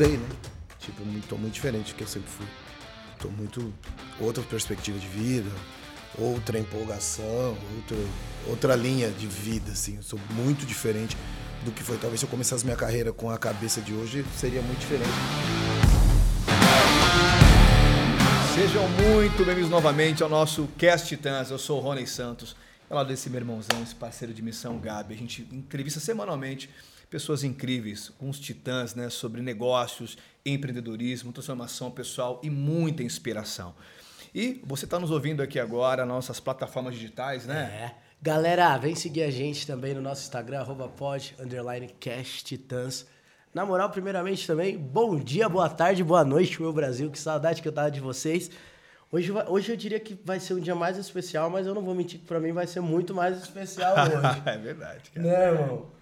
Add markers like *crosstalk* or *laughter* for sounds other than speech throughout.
mudei, né? Tipo, tô muito diferente do que eu sempre fui. Tô muito. outra perspectiva de vida, outra empolgação, outra, outra linha de vida, assim. Eu sou muito diferente do que foi. Talvez se eu começasse minha carreira com a cabeça de hoje, seria muito diferente. Sejam muito bem-vindos novamente ao nosso Cast Titãs. Eu sou o Rony Santos, ao lado desse meu irmãozão, esse parceiro de missão Gabi. A gente entrevista semanalmente pessoas incríveis, com os titãs, né, sobre negócios, empreendedorismo, transformação pessoal e muita inspiração. E você está nos ouvindo aqui agora, nossas plataformas digitais, né? É. Galera, vem seguir a gente também no nosso Instagram, pod, titãs. Na moral, primeiramente também, bom dia, boa tarde, boa noite, meu Brasil. Que saudade que eu tava de vocês. Hoje, hoje eu diria que vai ser um dia mais especial, mas eu não vou mentir que pra mim vai ser muito mais especial *laughs* hoje. é verdade, cara. Né, irmão?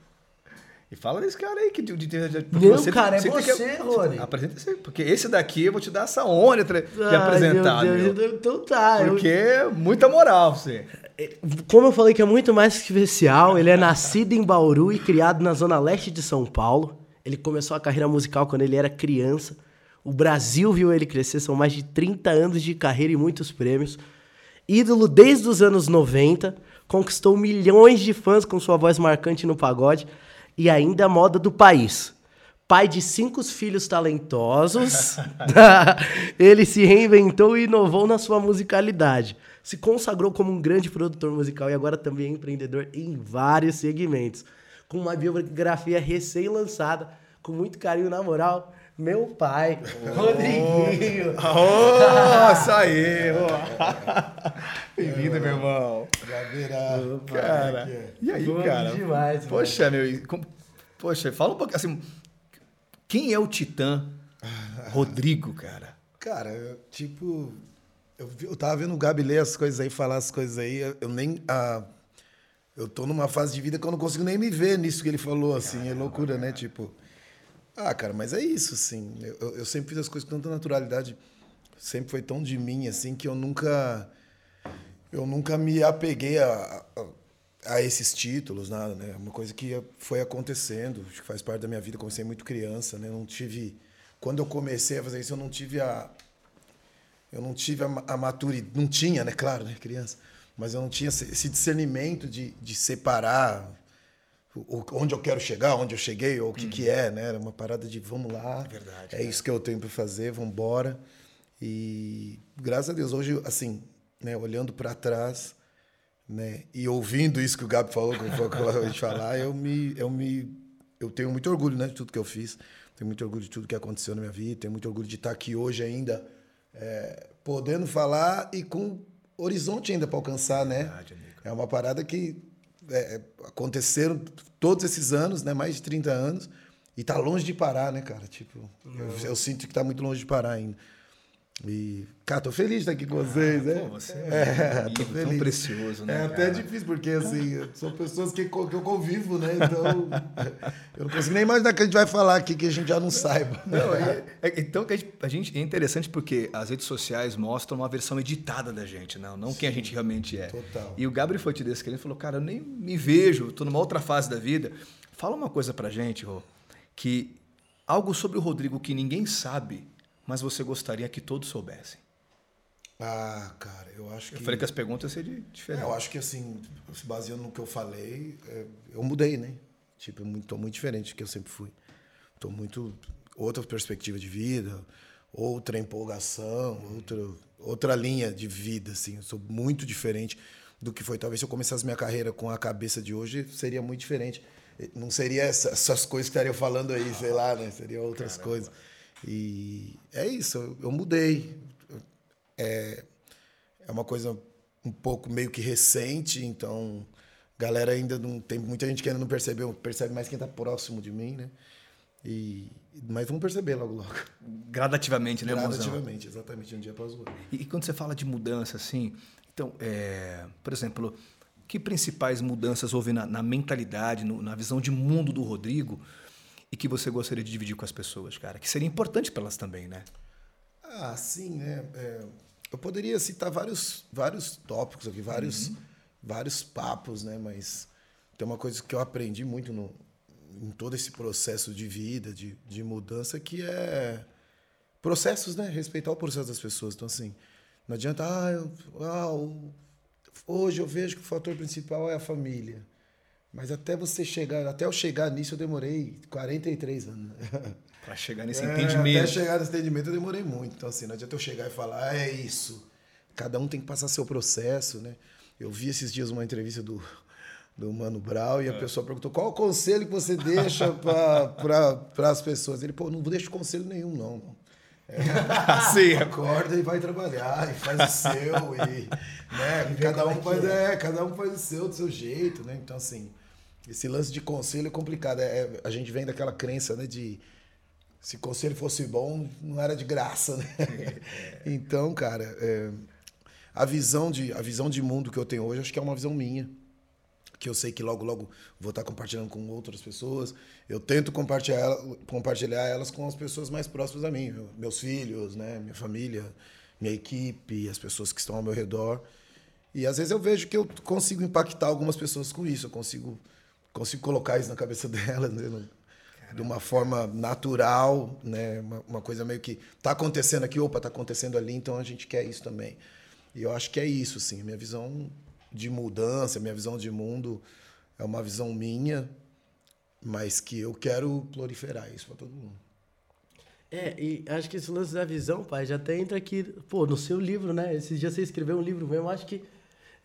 E fala desse cara aí que de, de, de, Não, você, cara, é você, você que, Rony. Apresenta esse, porque esse daqui eu vou te dar essa honra de, de Ai, apresentar. Meu Deus, então tá. Porque eu... muita moral você. Como eu falei que é muito mais especial, ele é nascido em Bauru e criado na zona leste de São Paulo. Ele começou a carreira musical quando ele era criança. O Brasil viu ele crescer, são mais de 30 anos de carreira e muitos prêmios. Ídolo desde os anos 90, conquistou milhões de fãs com sua voz marcante no pagode e ainda moda do país. Pai de cinco filhos talentosos, *laughs* ele se reinventou e inovou na sua musicalidade. Se consagrou como um grande produtor musical e agora também é empreendedor em vários segmentos. Com uma biografia recém-lançada, com muito carinho, na moral, meu pai, oh. Rodriguinho. Oh, isso aí. Oh. *laughs* Bem-vindo, meu irmão. Gabeira. Cara, e aí, Bom cara? demais. Poxa, mano. meu, poxa, fala um pouco assim, quem é o Titã Rodrigo, cara? Cara, eu, tipo, eu, eu tava vendo o Gabi ler as coisas aí, falar as coisas aí, eu, eu nem... Ah, eu tô numa fase de vida que eu não consigo nem me ver nisso que ele falou, assim, Caramba, é loucura, né? Tipo... Ah, cara, mas é isso, assim. Eu, eu sempre fiz as coisas com tanta naturalidade. Sempre foi tão de mim, assim, que eu nunca. Eu nunca me apeguei a, a, a esses títulos, nada, né? Uma coisa que foi acontecendo, que faz parte da minha vida. comecei muito criança, né? Não tive. Quando eu comecei a fazer isso, eu não tive a. Eu não tive a, a maturidade. Não tinha, né? Claro, né? Criança. Mas eu não tinha esse discernimento de, de separar onde eu quero chegar, onde eu cheguei, ou o que, uhum. que é, né? Era uma parada de vamos lá. É verdade. É, isso que eu tenho para fazer, vamos embora. E graças a Deus, hoje, assim, né, olhando para trás, né, e ouvindo isso que o Gabi falou, como foi a gente falar, eu me, eu me, eu tenho muito orgulho, né, de tudo que eu fiz. Tenho muito orgulho de tudo que aconteceu na minha vida. Tenho muito orgulho de estar aqui hoje ainda, é, podendo falar e com horizonte ainda para alcançar, né? Verdade, é uma parada que é, aconteceram todos esses anos, né? Mais de 30 anos. E tá longe de parar, né, cara? Tipo, eu, eu, sinto que tá muito longe de parar ainda. E, cara, tô feliz de estar aqui com vocês, ah, né? Pô, você é, é tô feliz. tão precioso, né? É até cara? difícil, porque assim, são pessoas que, que eu convivo, né? Então, *laughs* eu não consigo nem imaginar que a gente vai falar aqui que a gente já não saiba. Não, é, é, então, a gente, a gente, é interessante porque as redes sociais mostram uma versão editada da gente, não, não Sim, quem a gente realmente é. Total. E o Gabriel foi te desse que ele falou, cara, eu nem me vejo, tô numa outra fase da vida. Fala uma coisa pra gente, Rô, que algo sobre o Rodrigo que ninguém sabe mas você gostaria que todos soubessem? Ah, cara, eu acho que. Eu falei que as perguntas seriam diferentes. É, eu acho que, assim, se baseando no que eu falei, é, eu mudei, né? Tipo, eu tô muito diferente do que eu sempre fui. Tô muito. Outra perspectiva de vida, outra empolgação, outra, outra linha de vida, assim. Eu sou muito diferente do que foi. Talvez se eu começasse minha carreira com a cabeça de hoje, seria muito diferente. Não seria essas coisas que estariam falando aí, sei lá, né? Seria outras Caramba. coisas. E é isso, eu mudei. É, é uma coisa um pouco meio que recente, então galera ainda não tem muita gente que ainda não percebeu, percebe mais quem está próximo de mim, né? E mas vamos perceber logo logo. Gradativamente, né, Gradativamente, exatamente, um dia após o outro. E, e, quando você fala de mudança assim, então, é, por exemplo, que principais mudanças houve na, na mentalidade, no, na visão de mundo do Rodrigo? E que você gostaria de dividir com as pessoas, cara? Que seria importante para elas também, né? Ah, sim, né? É, eu poderia citar vários, vários tópicos aqui, vários, uhum. vários papos, né? Mas tem uma coisa que eu aprendi muito no, em todo esse processo de vida, de, de mudança, que é processos, né? Respeitar o processo das pessoas. Então, assim, não adianta, ah, eu, ah hoje eu vejo que o fator principal é a família. Mas até você chegar, até eu chegar nisso, eu demorei 43 anos. *laughs* Para chegar nesse é, entendimento. Até chegar nesse entendimento, eu demorei muito. Então, assim, não adianta eu chegar e falar, ah, é isso. Cada um tem que passar seu processo, né? Eu vi esses dias uma entrevista do, do Mano Brown e a é. pessoa perguntou qual o conselho que você deixa para as pessoas. Ele, pô, não deixo conselho nenhum, não. É, *laughs* Sim. Acorda e vai trabalhar, e faz o seu, e, né, *laughs* cada um é faz, é. é, cada um faz o seu do seu jeito, né? Então, assim, esse lance de conselho é complicado. É, é, a gente vem daquela crença, né, de se conselho fosse bom, não era de graça, né? então, cara, é, a visão de a visão de mundo que eu tenho hoje, acho que é uma visão minha que eu sei que logo, logo vou estar compartilhando com outras pessoas. Eu tento compartilhar, compartilhar elas com as pessoas mais próximas a mim, meus filhos, né, minha família, minha equipe, as pessoas que estão ao meu redor. E às vezes eu vejo que eu consigo impactar algumas pessoas com isso, eu consigo, consigo colocar isso na cabeça *laughs* delas, né, de uma forma natural, né, uma, uma coisa meio que está acontecendo aqui, opa, está acontecendo ali, então a gente quer isso também. E eu acho que é isso, sim, minha visão de mudança, minha visão de mundo é uma visão minha, mas que eu quero proliferar isso para todo mundo. É, e acho que esse lance da visão, pai, já até entra aqui, pô, no seu livro, né? Esses dias você escreveu um livro mesmo, acho que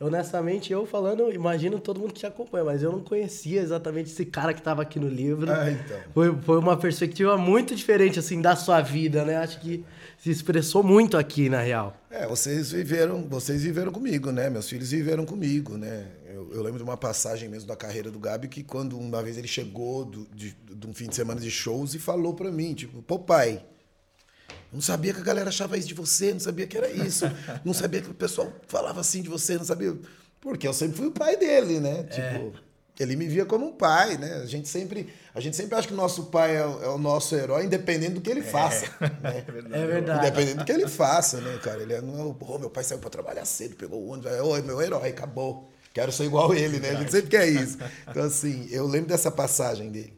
honestamente, eu falando, imagino todo mundo que te acompanha, mas eu não conhecia exatamente esse cara que estava aqui no livro. Ah, então. Foi, foi uma perspectiva muito diferente, assim, da sua vida, né? Acho que se expressou muito aqui, na real. É, vocês viveram, vocês viveram comigo, né? Meus filhos viveram comigo, né? Eu, eu lembro de uma passagem mesmo da carreira do Gabi que quando uma vez ele chegou do, de, de um fim de semana de shows e falou para mim, tipo, pô pai, não sabia que a galera achava isso de você, não sabia que era isso. *laughs* Não sabia que o pessoal falava assim de você, não sabia. Porque eu sempre fui o pai dele, né? É. Tipo, ele me via como um pai, né? A gente sempre, a gente sempre acha que o nosso pai é, o, é o nosso herói, independente do que ele é. faça. *laughs* É, né? é verdade. Independente do que ele faça, né, cara? Ele é, não é o, oh, meu pai saiu para trabalhar cedo, pegou o ônibus, é oh, meu herói, acabou. Quero ser igual ele, né? A gente sempre quer isso. *laughs* Então, assim, eu lembro dessa passagem dele.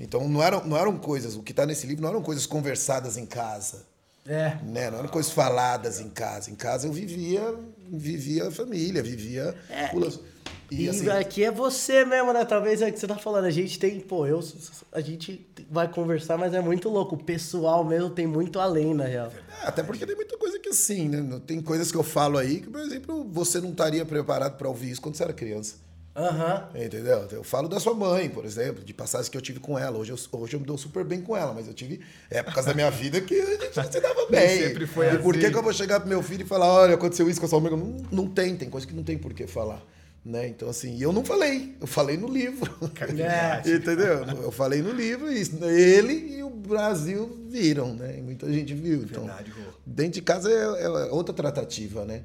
Então, não eram, não eram coisas, o que está nesse livro não eram coisas conversadas em casa. É. Né? Não eram coisas faladas em casa. Em casa eu vivia, vivia a família, vivia. É. E, e assim, aqui é você mesmo, né? Talvez é o que você tá falando. A gente tem, pô, eu, a gente vai conversar, mas é muito louco. O pessoal mesmo tem muito além, na real. É, até porque tem muita coisa que assim, né? Tem coisas que eu falo aí que, por exemplo, você não estaria preparado para ouvir isso quando você era criança. Uhum. Entendeu? Eu falo da sua mãe, por exemplo, de passagens que eu tive com ela. Hoje eu, hoje eu me dou super bem com ela, mas eu tive épocas da minha vida que a gente se dava *laughs* bem. Sempre foi e assim. por que, que eu vou chegar pro meu filho e falar, olha, aconteceu isso com a sua amiga? Não, não tem, tem coisa que não tem por que falar. Né? Então, assim, eu não falei, eu falei no livro. *laughs* Entendeu? Eu falei no livro, e ele e o Brasil viram, né? E muita gente viu. Então, Verdade, dentro de casa é, é outra tratativa, né?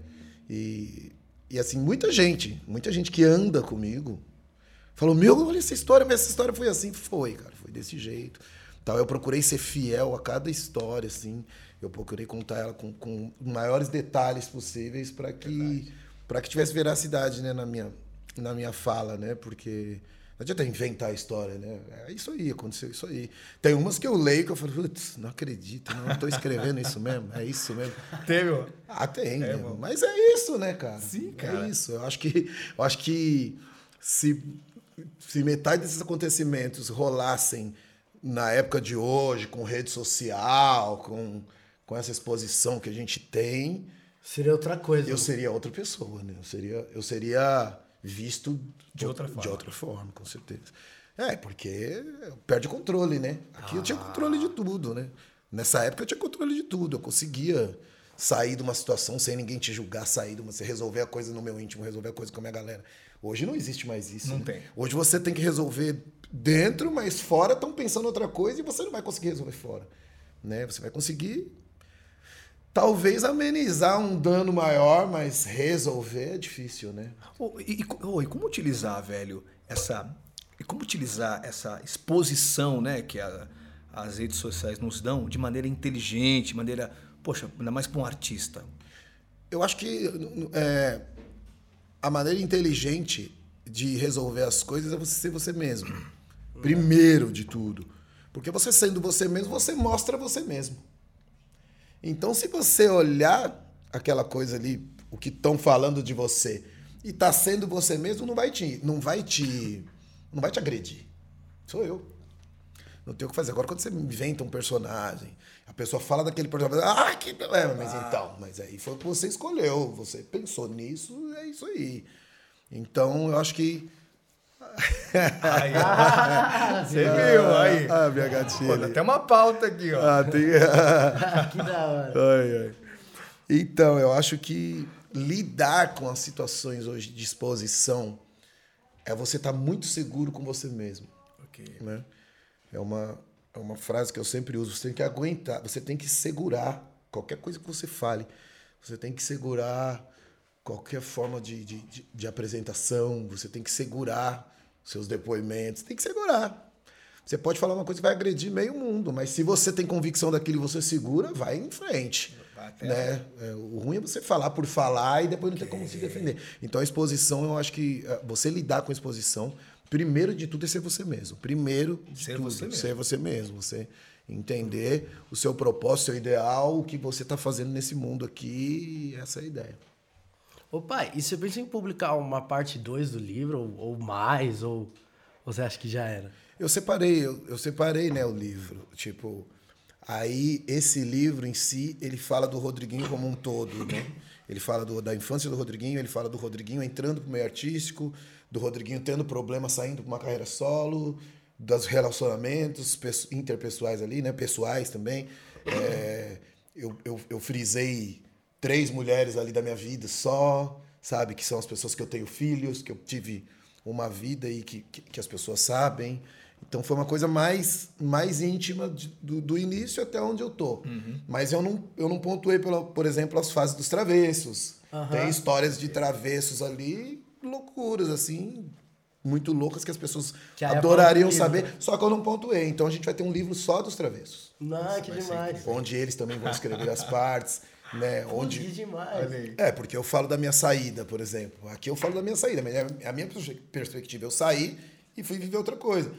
E, e assim, muita gente, muita gente que anda comigo, Falou, meu, olha essa história, mas essa história foi assim. Foi, cara, foi desse jeito. Tal, eu procurei ser fiel a cada história, assim. Eu procurei contar ela com, com maiores detalhes possíveis para que para que tivesse veracidade, né, na minha na minha fala, né? Porque não adianta inventar a história, né? É isso aí, aconteceu isso aí. Tem umas que eu leio que eu falo, putz, não acredito, não estou escrevendo isso mesmo, é isso mesmo. Teve? Ah, tem, é, mas é isso, né, cara? Sim, cara. É isso. Eu acho que, eu acho que se se metade desses acontecimentos rolassem na época de hoje, com rede social, com, com essa exposição que a gente tem. Seria outra coisa. Eu seria outra pessoa, né? Eu seria, eu seria visto de outra forma. De outra forma, com certeza. É, porque perde controle, né? Aqui ah. eu tinha controle de tudo, né? Nessa época eu tinha controle de tudo. Eu conseguia sair de uma situação sem ninguém te julgar, sair de uma, você resolver a coisa no meu íntimo, resolver a coisa com a minha galera. Hoje não existe mais isso. Não né? tem. Hoje você tem que resolver dentro, mas fora estão pensando outra coisa e você não vai conseguir resolver fora. Né? Você vai conseguir talvez amenizar um dano maior, mas resolver é difícil, né? Oh, e, oh, e, como utilizar, velho, essa e como utilizar essa exposição, né, que a, as redes sociais nos dão de maneira inteligente, de maneira, poxa, ainda mais para um artista? Eu acho que é, a maneira inteligente de resolver as coisas é você ser você mesmo. Primeiro de tudo. Porque você sendo você mesmo, você mostra você mesmo. Então, se você olhar aquela coisa ali, o que estão falando de você, e tá sendo você mesmo, não vai te, não vai te, não vai te agredir. Sou eu. Não tem o que fazer. Agora, quando você inventa um personagem, a pessoa fala daquele personagem, ah, que problema. Mas ah. então, mas aí foi o que você escolheu, você pensou nisso, é isso aí. Então, eu acho que Aí, *laughs* você viu aí? Ah, minha gatinha. Pô, tem uma pauta aqui, ó. Ah, tem. *laughs* que da hora. Ai, ai. Então, eu acho que lidar com as situações hoje de exposição é você estar tá muito seguro com você mesmo. Ok. Né? É, uma, é uma frase que eu sempre uso. Você tem que aguentar, você tem que segurar qualquer coisa que você fale. Você tem que segurar qualquer forma de, de, de, de apresentação, você tem que segurar seus depoimentos, tem que segurar. Você pode falar uma coisa que vai agredir meio mundo, mas se você tem convicção daquilo e você segura, vai em frente. Né? É, o ruim é você falar por falar e depois não ter como se defender. Então a exposição, eu acho que é, você lidar com a exposição, primeiro de tudo é ser você mesmo. Primeiro de ser tudo, você ser você mesmo. Você entender o seu propósito, o seu ideal, o que você está fazendo nesse mundo aqui, essa é a ideia. Ô pai, e você pensa em publicar uma parte 2 do livro, ou, ou, mais, ou você acha que já era? Eu separei, eu, eu, separei, né, o livro. Tipo, aí esse livro em si, ele fala do Rodriguinho como um todo, né? Ele fala do, da infância do Rodriguinho, ele fala do Rodriguinho entrando pro meio artístico, do Rodriguinho tendo problema saindo para uma carreira solo, dos relacionamentos interpessoais ali, né? Pessoais também. É, eu, eu, eu frisei três mulheres ali da minha vida só, sabe? Que são as pessoas que eu tenho filhos, que eu tive uma vida e que, que, que as pessoas sabem. Então foi uma coisa mais, mais íntima de, do, do, início até onde eu tô. Uhum. Mas eu não, eu não pontuei, pela, por exemplo, as fases dos travessos. Uhum. Tem histórias de travessos ali, loucuras, assim, muito loucas que as pessoas que adorariam saber, né? só que eu não pontuei. Então a gente vai ter um livro só dos travessos. Não, que demais. Onde eles também vão escrever as *laughs* partes né? Onde demais. É, porque eu falo da minha saída, por exemplo. Aqui eu falo da minha saída, mas é a minha perspectiva, eu saí e fui viver outra coisa.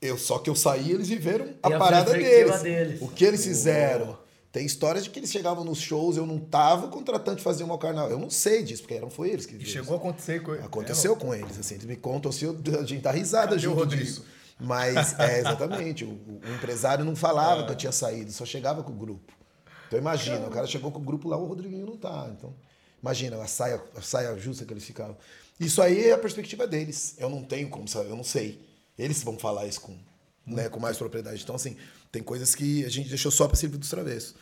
Eu só que eu saí, eles viveram a, a parada deles. deles. O que eles fizeram. Tem histórias de que eles chegavam nos shows, eu não tava, o contratante fazia um carnaval. Eu não sei disso, porque não foi eles que E chegou a acontecer com eles. Aconteceu é, com eles, assim. Eles me contam assim, a gente tá risada Cadê junto disso. Mas, é, exatamente, o, o, empresário não falava é. que eu tinha saído, só chegava com o grupo. Então imagina, o cara chegou com o grupo lá, o Rodriguinho não tá. Então, imagina a saia, a saia justa que eles ficavam. Isso aí é a perspectiva deles. Eu não tenho como saber, eu não sei. Eles vão falar isso com, né, com mais propriedade. Então, assim, tem coisas que a gente deixou só para esse livro dos travessos.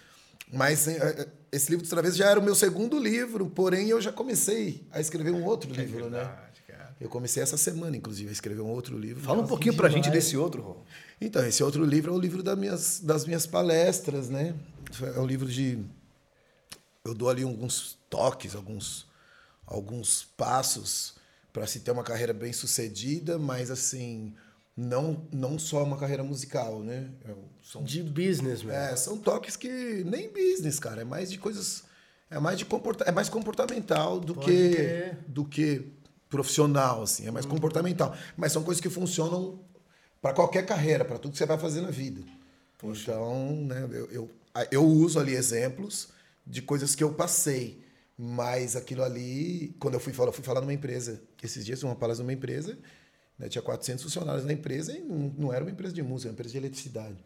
Mas é, é, esse livro dos travessos já era o meu segundo livro, porém eu já comecei a escrever um outro livro, né? Eu comecei essa semana, inclusive, a escrever um outro livro. Fala um pouquinho para a gente desse outro, Rô. Então, esse outro livro é o livro das minhas, das minhas palestras, né? É um livro de. Eu dou ali alguns toques, alguns, alguns passos para se ter uma carreira bem sucedida, mas assim não não só uma carreira musical, né? É são, de business, mesmo. É, são toques que nem business, cara, é mais de coisas é mais de comporta, é mais comportamental do Pode que ter. do que profissional assim, é mais hum. comportamental, mas são coisas que funcionam para qualquer carreira, para tudo que você vai fazer na vida. Poxa. Então, né, eu, eu eu uso ali exemplos de coisas que eu passei. Mas aquilo ali, quando eu fui falar, eu fui falar numa empresa, esses dias, uma palestra numa empresa, né, tinha 400 funcionários na empresa e não, não era uma empresa de música, era uma empresa de eletricidade.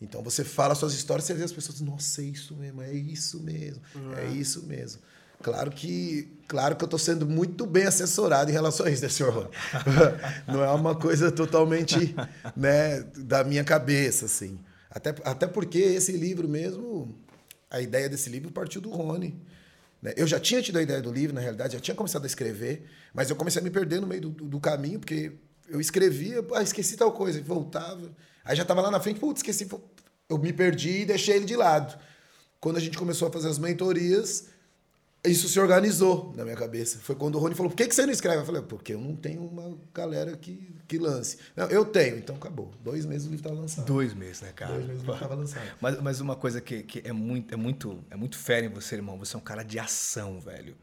Então você fala suas histórias, você vê as pessoas, nossa, é isso mesmo, é isso mesmo, uhum. é isso mesmo. Claro que, claro que eu estou sendo muito bem assessorado em relação a isso, né, senhor Rony? *laughs* não é uma coisa totalmente né, da minha cabeça, assim. Até, até porque esse livro mesmo, a ideia desse livro partiu do Rony. Né? Eu já tinha tido a ideia do livro, na realidade, já tinha começado a escrever, mas eu comecei a me perder no meio do, do, caminho, porque eu escrevia, ah, esqueci tal coisa, voltava. Aí já estava lá na frente, putz, esqueci. Eu me perdi e deixei ele de lado. Quando a gente começou a fazer as mentorias, isso se organizou na minha cabeça. Foi quando o Rony falou: por que, que você não escreve? Eu falei: porque eu não tenho uma galera que, que lance. Não, eu tenho, então acabou. Dois meses o livro estava lançado. Dois meses, né, cara? Dois meses o livro estava lançado. Mas, mas uma coisa que, que é, muito, é, muito, é muito fera em você, irmão: você é um cara de ação, velho.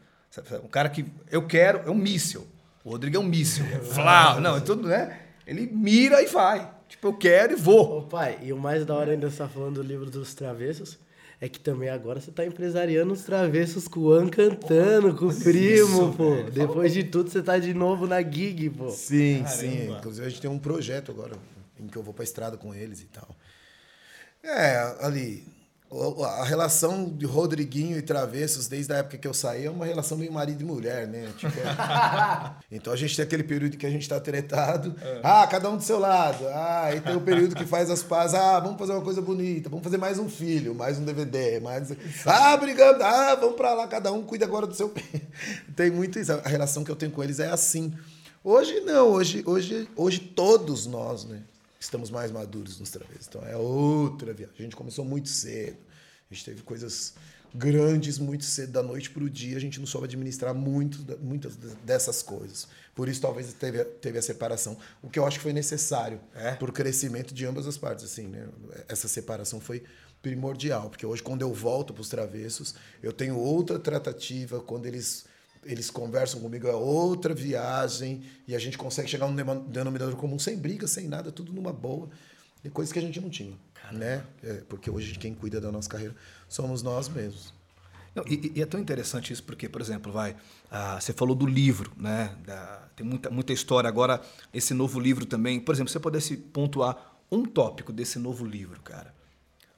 Um cara que eu quero, é um míssil. O Rodrigo é um míssil. *laughs* Flá, não, é tudo, né? Ele mira e vai. Tipo, eu quero e vou. Ô pai, e o mais da hora ainda você tá falando do livro dos travessos, é que também agora você tá empresariando os travessos com o An cantando, com o primo, pô. Depois de tudo, você tá de novo na gig, pô. Sim, Caramba. sim. Inclusive a gente tem um projeto agora em que eu vou pra estrada com eles e tal. É, ali. A relação de Rodriguinho e Travessos, desde a época que eu saí, é uma relação meio marido e mulher, né? Tipo, é- *laughs* então a gente tem aquele período que a gente tá tretado. Ah, cada um do seu lado. Ah, e tem o período que faz as pazes. Ah, vamos fazer uma coisa bonita. Vamos fazer mais um filho, mais um DVD, mais. Ah, brigando. Ah, vamos pra lá, cada um cuida agora do seu. *laughs* tem muito isso. A relação que eu tenho com eles é assim. Hoje não, hoje, hoje, hoje todos nós, né? Estamos mais maduros nos travessos. Então é outra viagem. A gente começou muito cedo. A gente teve coisas grandes muito cedo, da noite para o dia. A gente não soube administrar muito, muitas dessas coisas. Por isso, talvez teve, a- teve a separação. O que eu acho que foi necessário É? para o crescimento de ambas as partes. Assim, né? Essa separação foi primordial. Porque hoje, quando eu volto para os travessos, eu tenho outra tratativa. Quando eles eles conversam comigo, é outra viagem, e a gente consegue chegar num denominador comum sem briga, sem nada, tudo numa boa. E coisas que a gente não tinha. Né? É, porque hoje quem cuida da nossa carreira somos nós mesmos. Não, e, e é tão interessante isso porque, por exemplo, vai, ah, você falou do livro, né? Da- tem muita, muita história. Agora, esse novo livro também, por exemplo, se você pudesse pontuar um tópico desse novo livro, cara,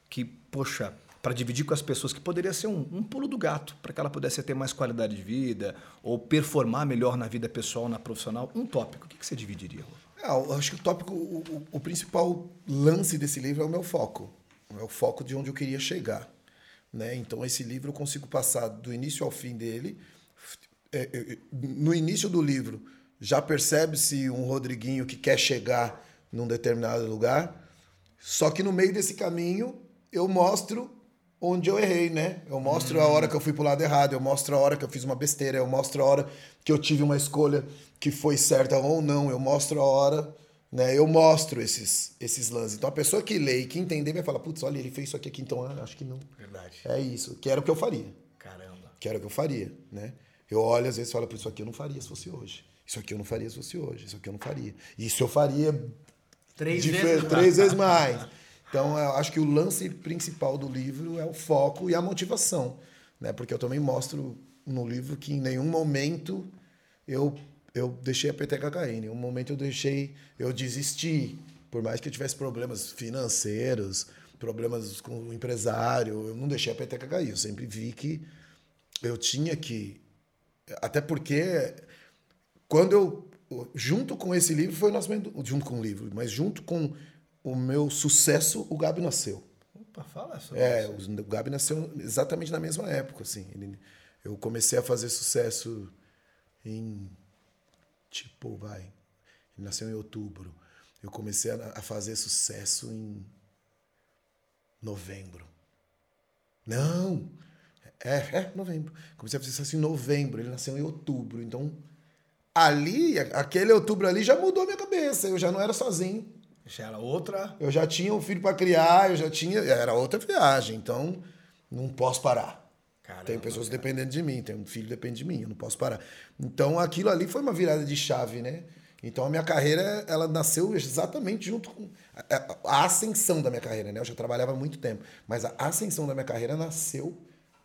que, poxa, para dividir com as pessoas, que poderia ser um, um pulo do gato, para que ela pudesse ter mais qualidade de vida ou performar melhor na vida pessoal, na profissional, um tópico, o que, que você dividiria? Rô? É, acho que o tópico, o, o- principal lance desse livro é o meu foco. É o foco de onde eu queria chegar. Né? Então, esse livro eu consigo passar do início ao fim dele. É, é, no início do livro, já percebe-se um Rodriguinho que quer chegar num determinado lugar. Só que no meio desse caminho, eu mostro onde eu errei, né? Eu mostro a hora que eu fui pro lado errado, eu mostro a hora que eu fiz uma besteira, eu mostro a hora que eu tive uma escolha que foi certa ou não, eu mostro a hora, né? Eu mostro esses, esses lances. Então a pessoa que lê e que entender vai falar, putz, olha, ele fez isso aqui, aqui então ah, acho que não. Verdade. É isso, que era o que eu faria. Caramba. Que era o que eu faria, né? Eu olho às vezes e falo, "Pô, isso aqui eu não faria se fosse hoje. Isso aqui eu não faria se fosse hoje. Isso aqui eu não faria. Isso eu faria Três vezes três vezes mais. Então, eu acho que o lance principal do livro é o foco e a motivação, né? Porque eu também mostro no livro que em nenhum momento eu eu deixei a peteca cair, em nenhum momento eu deixei, eu desisti, por mais que eu tivesse problemas financeiros, problemas com o empresário, eu não deixei a peteca cair, eu sempre vi que eu tinha que até porque quando eu junto com esse livro foi o nascimento junto com o livro, mas junto com o meu sucesso, o Gabi nasceu. Opa, fala sobre É, isso. o Gabi nasceu exatamente na mesma época, assim. Ele- eu comecei a fazer sucesso em tipo, vai. Ele nasceu em outubro. Eu comecei a, a fazer sucesso em novembro. Não! É, é, novembro. Comecei a fazer sucesso em novembro. Ele nasceu em outubro. Então, ali, aquele outubro ali já mudou a minha cabeça. Eu já não era sozinho. Já era outra. Eu já tinha um filho para criar, eu já tinha. Era outra viagem, então não posso parar. Caramba, tem pessoas dependendo de mim, tem um filho que depende de mim, eu não posso parar. Então aquilo ali foi uma virada de chave, né? Então a minha carreira, ela nasceu exatamente junto com a, ascensão da minha carreira, né? Eu já trabalhava há muito tempo, mas a ascensão da minha carreira nasceu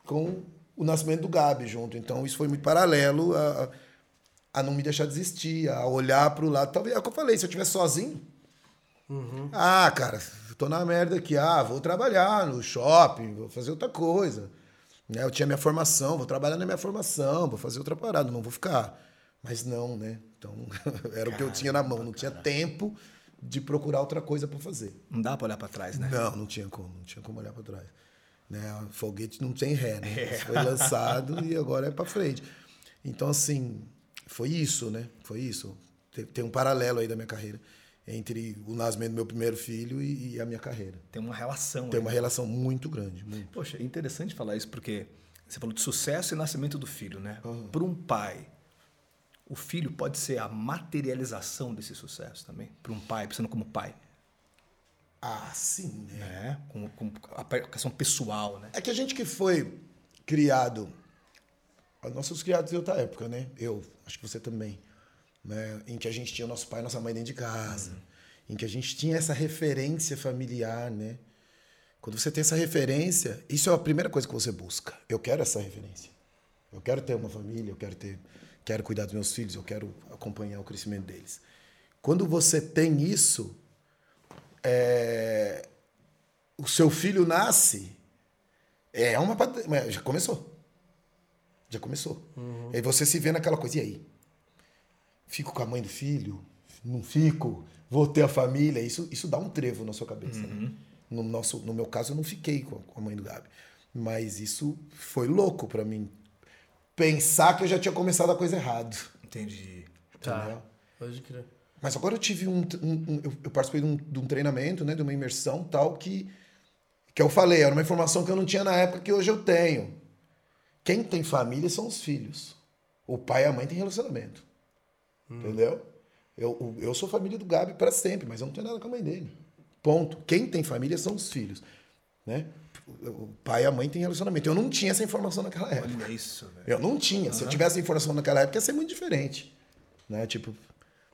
com o nascimento do Gabi junto. Então isso foi muito paralelo a, a não me deixar desistir, a olhar para o lado. Talvez é o que eu falei, se eu estivesse sozinho, ah, cara, tô na merda aqui. Ah, vou trabalhar no shopping, vou fazer outra coisa. Né? Eu tinha minha formação, vou trabalhar na minha formação, vou fazer outra parada, não vou ficar. Mas não, né? Então, *laughs* era o que eu tinha na mão. Não tinha tempo de procurar outra coisa para fazer. Não dá pra olhar pra trás, né? Não, não tinha como. Não tinha como olhar para trás. Né? Foguete não tem ré, né? *laughs* Foi lançado e agora é para frente. Então, assim, foi isso, né? Foi isso. Tem, tem um paralelo aí da minha carreira entre o nascimento do meu primeiro filho e, e a minha carreira. Tem uma relação. Tem aí, uma né? relação muito grande. Muito. Poxa, é interessante falar isso porque você falou de sucesso e nascimento do filho, né? Para um pai, o filho pode ser a materialização desse sucesso também. Para um pai, pensando como pai, Ah, sim, né? né? Com, com a questão pessoal, né? É que a gente que foi criado, nós somos criados em outra época, né? Eu, acho que você também. Né? em que a gente tinha nosso pai e nossa mãe dentro de casa, em que a gente tinha essa referência familiar, né? Quando você tem essa referência, isso é a primeira coisa que você busca. Eu quero essa referência. Eu quero ter uma família, eu quero ter, quero cuidar dos meus filhos, eu quero acompanhar o crescimento deles. Quando você tem isso, é, o seu filho nasce, é uma já começou. Já começou. Aí você se vê naquela coisa, e aí? Fico com a mãe do filho? Não fico? Vou ter a família? Isso, isso dá um trevo na sua cabeça. né? No, nosso, no meu caso, eu não fiquei com a, com a mãe do Gabi. Mas isso foi louco pra mim. Pensar que eu já tinha começado a coisa errado. Entendi. Entendeu? Pode crer. Mas agora eu tive um. um- um- eu, eu participei de um, de um treinamento, né? De uma imersão tal que. Que eu falei, era uma informação que eu não tinha na época que hoje eu tenho. Quem tem família são os filhos. O pai e a mãe têm relacionamento. Entendeu? Eu, eu sou família do Gabi para sempre, mas eu não tenho nada com a mãe dele. Ponto. Quem tem família são os filhos. Né? O pai e a mãe têm relacionamento. Eu não tinha essa informação naquela época. Olha isso, velho. Eu não tinha. Se eu tivesse informação naquela época, ia ser muito diferente. Né? Tipo,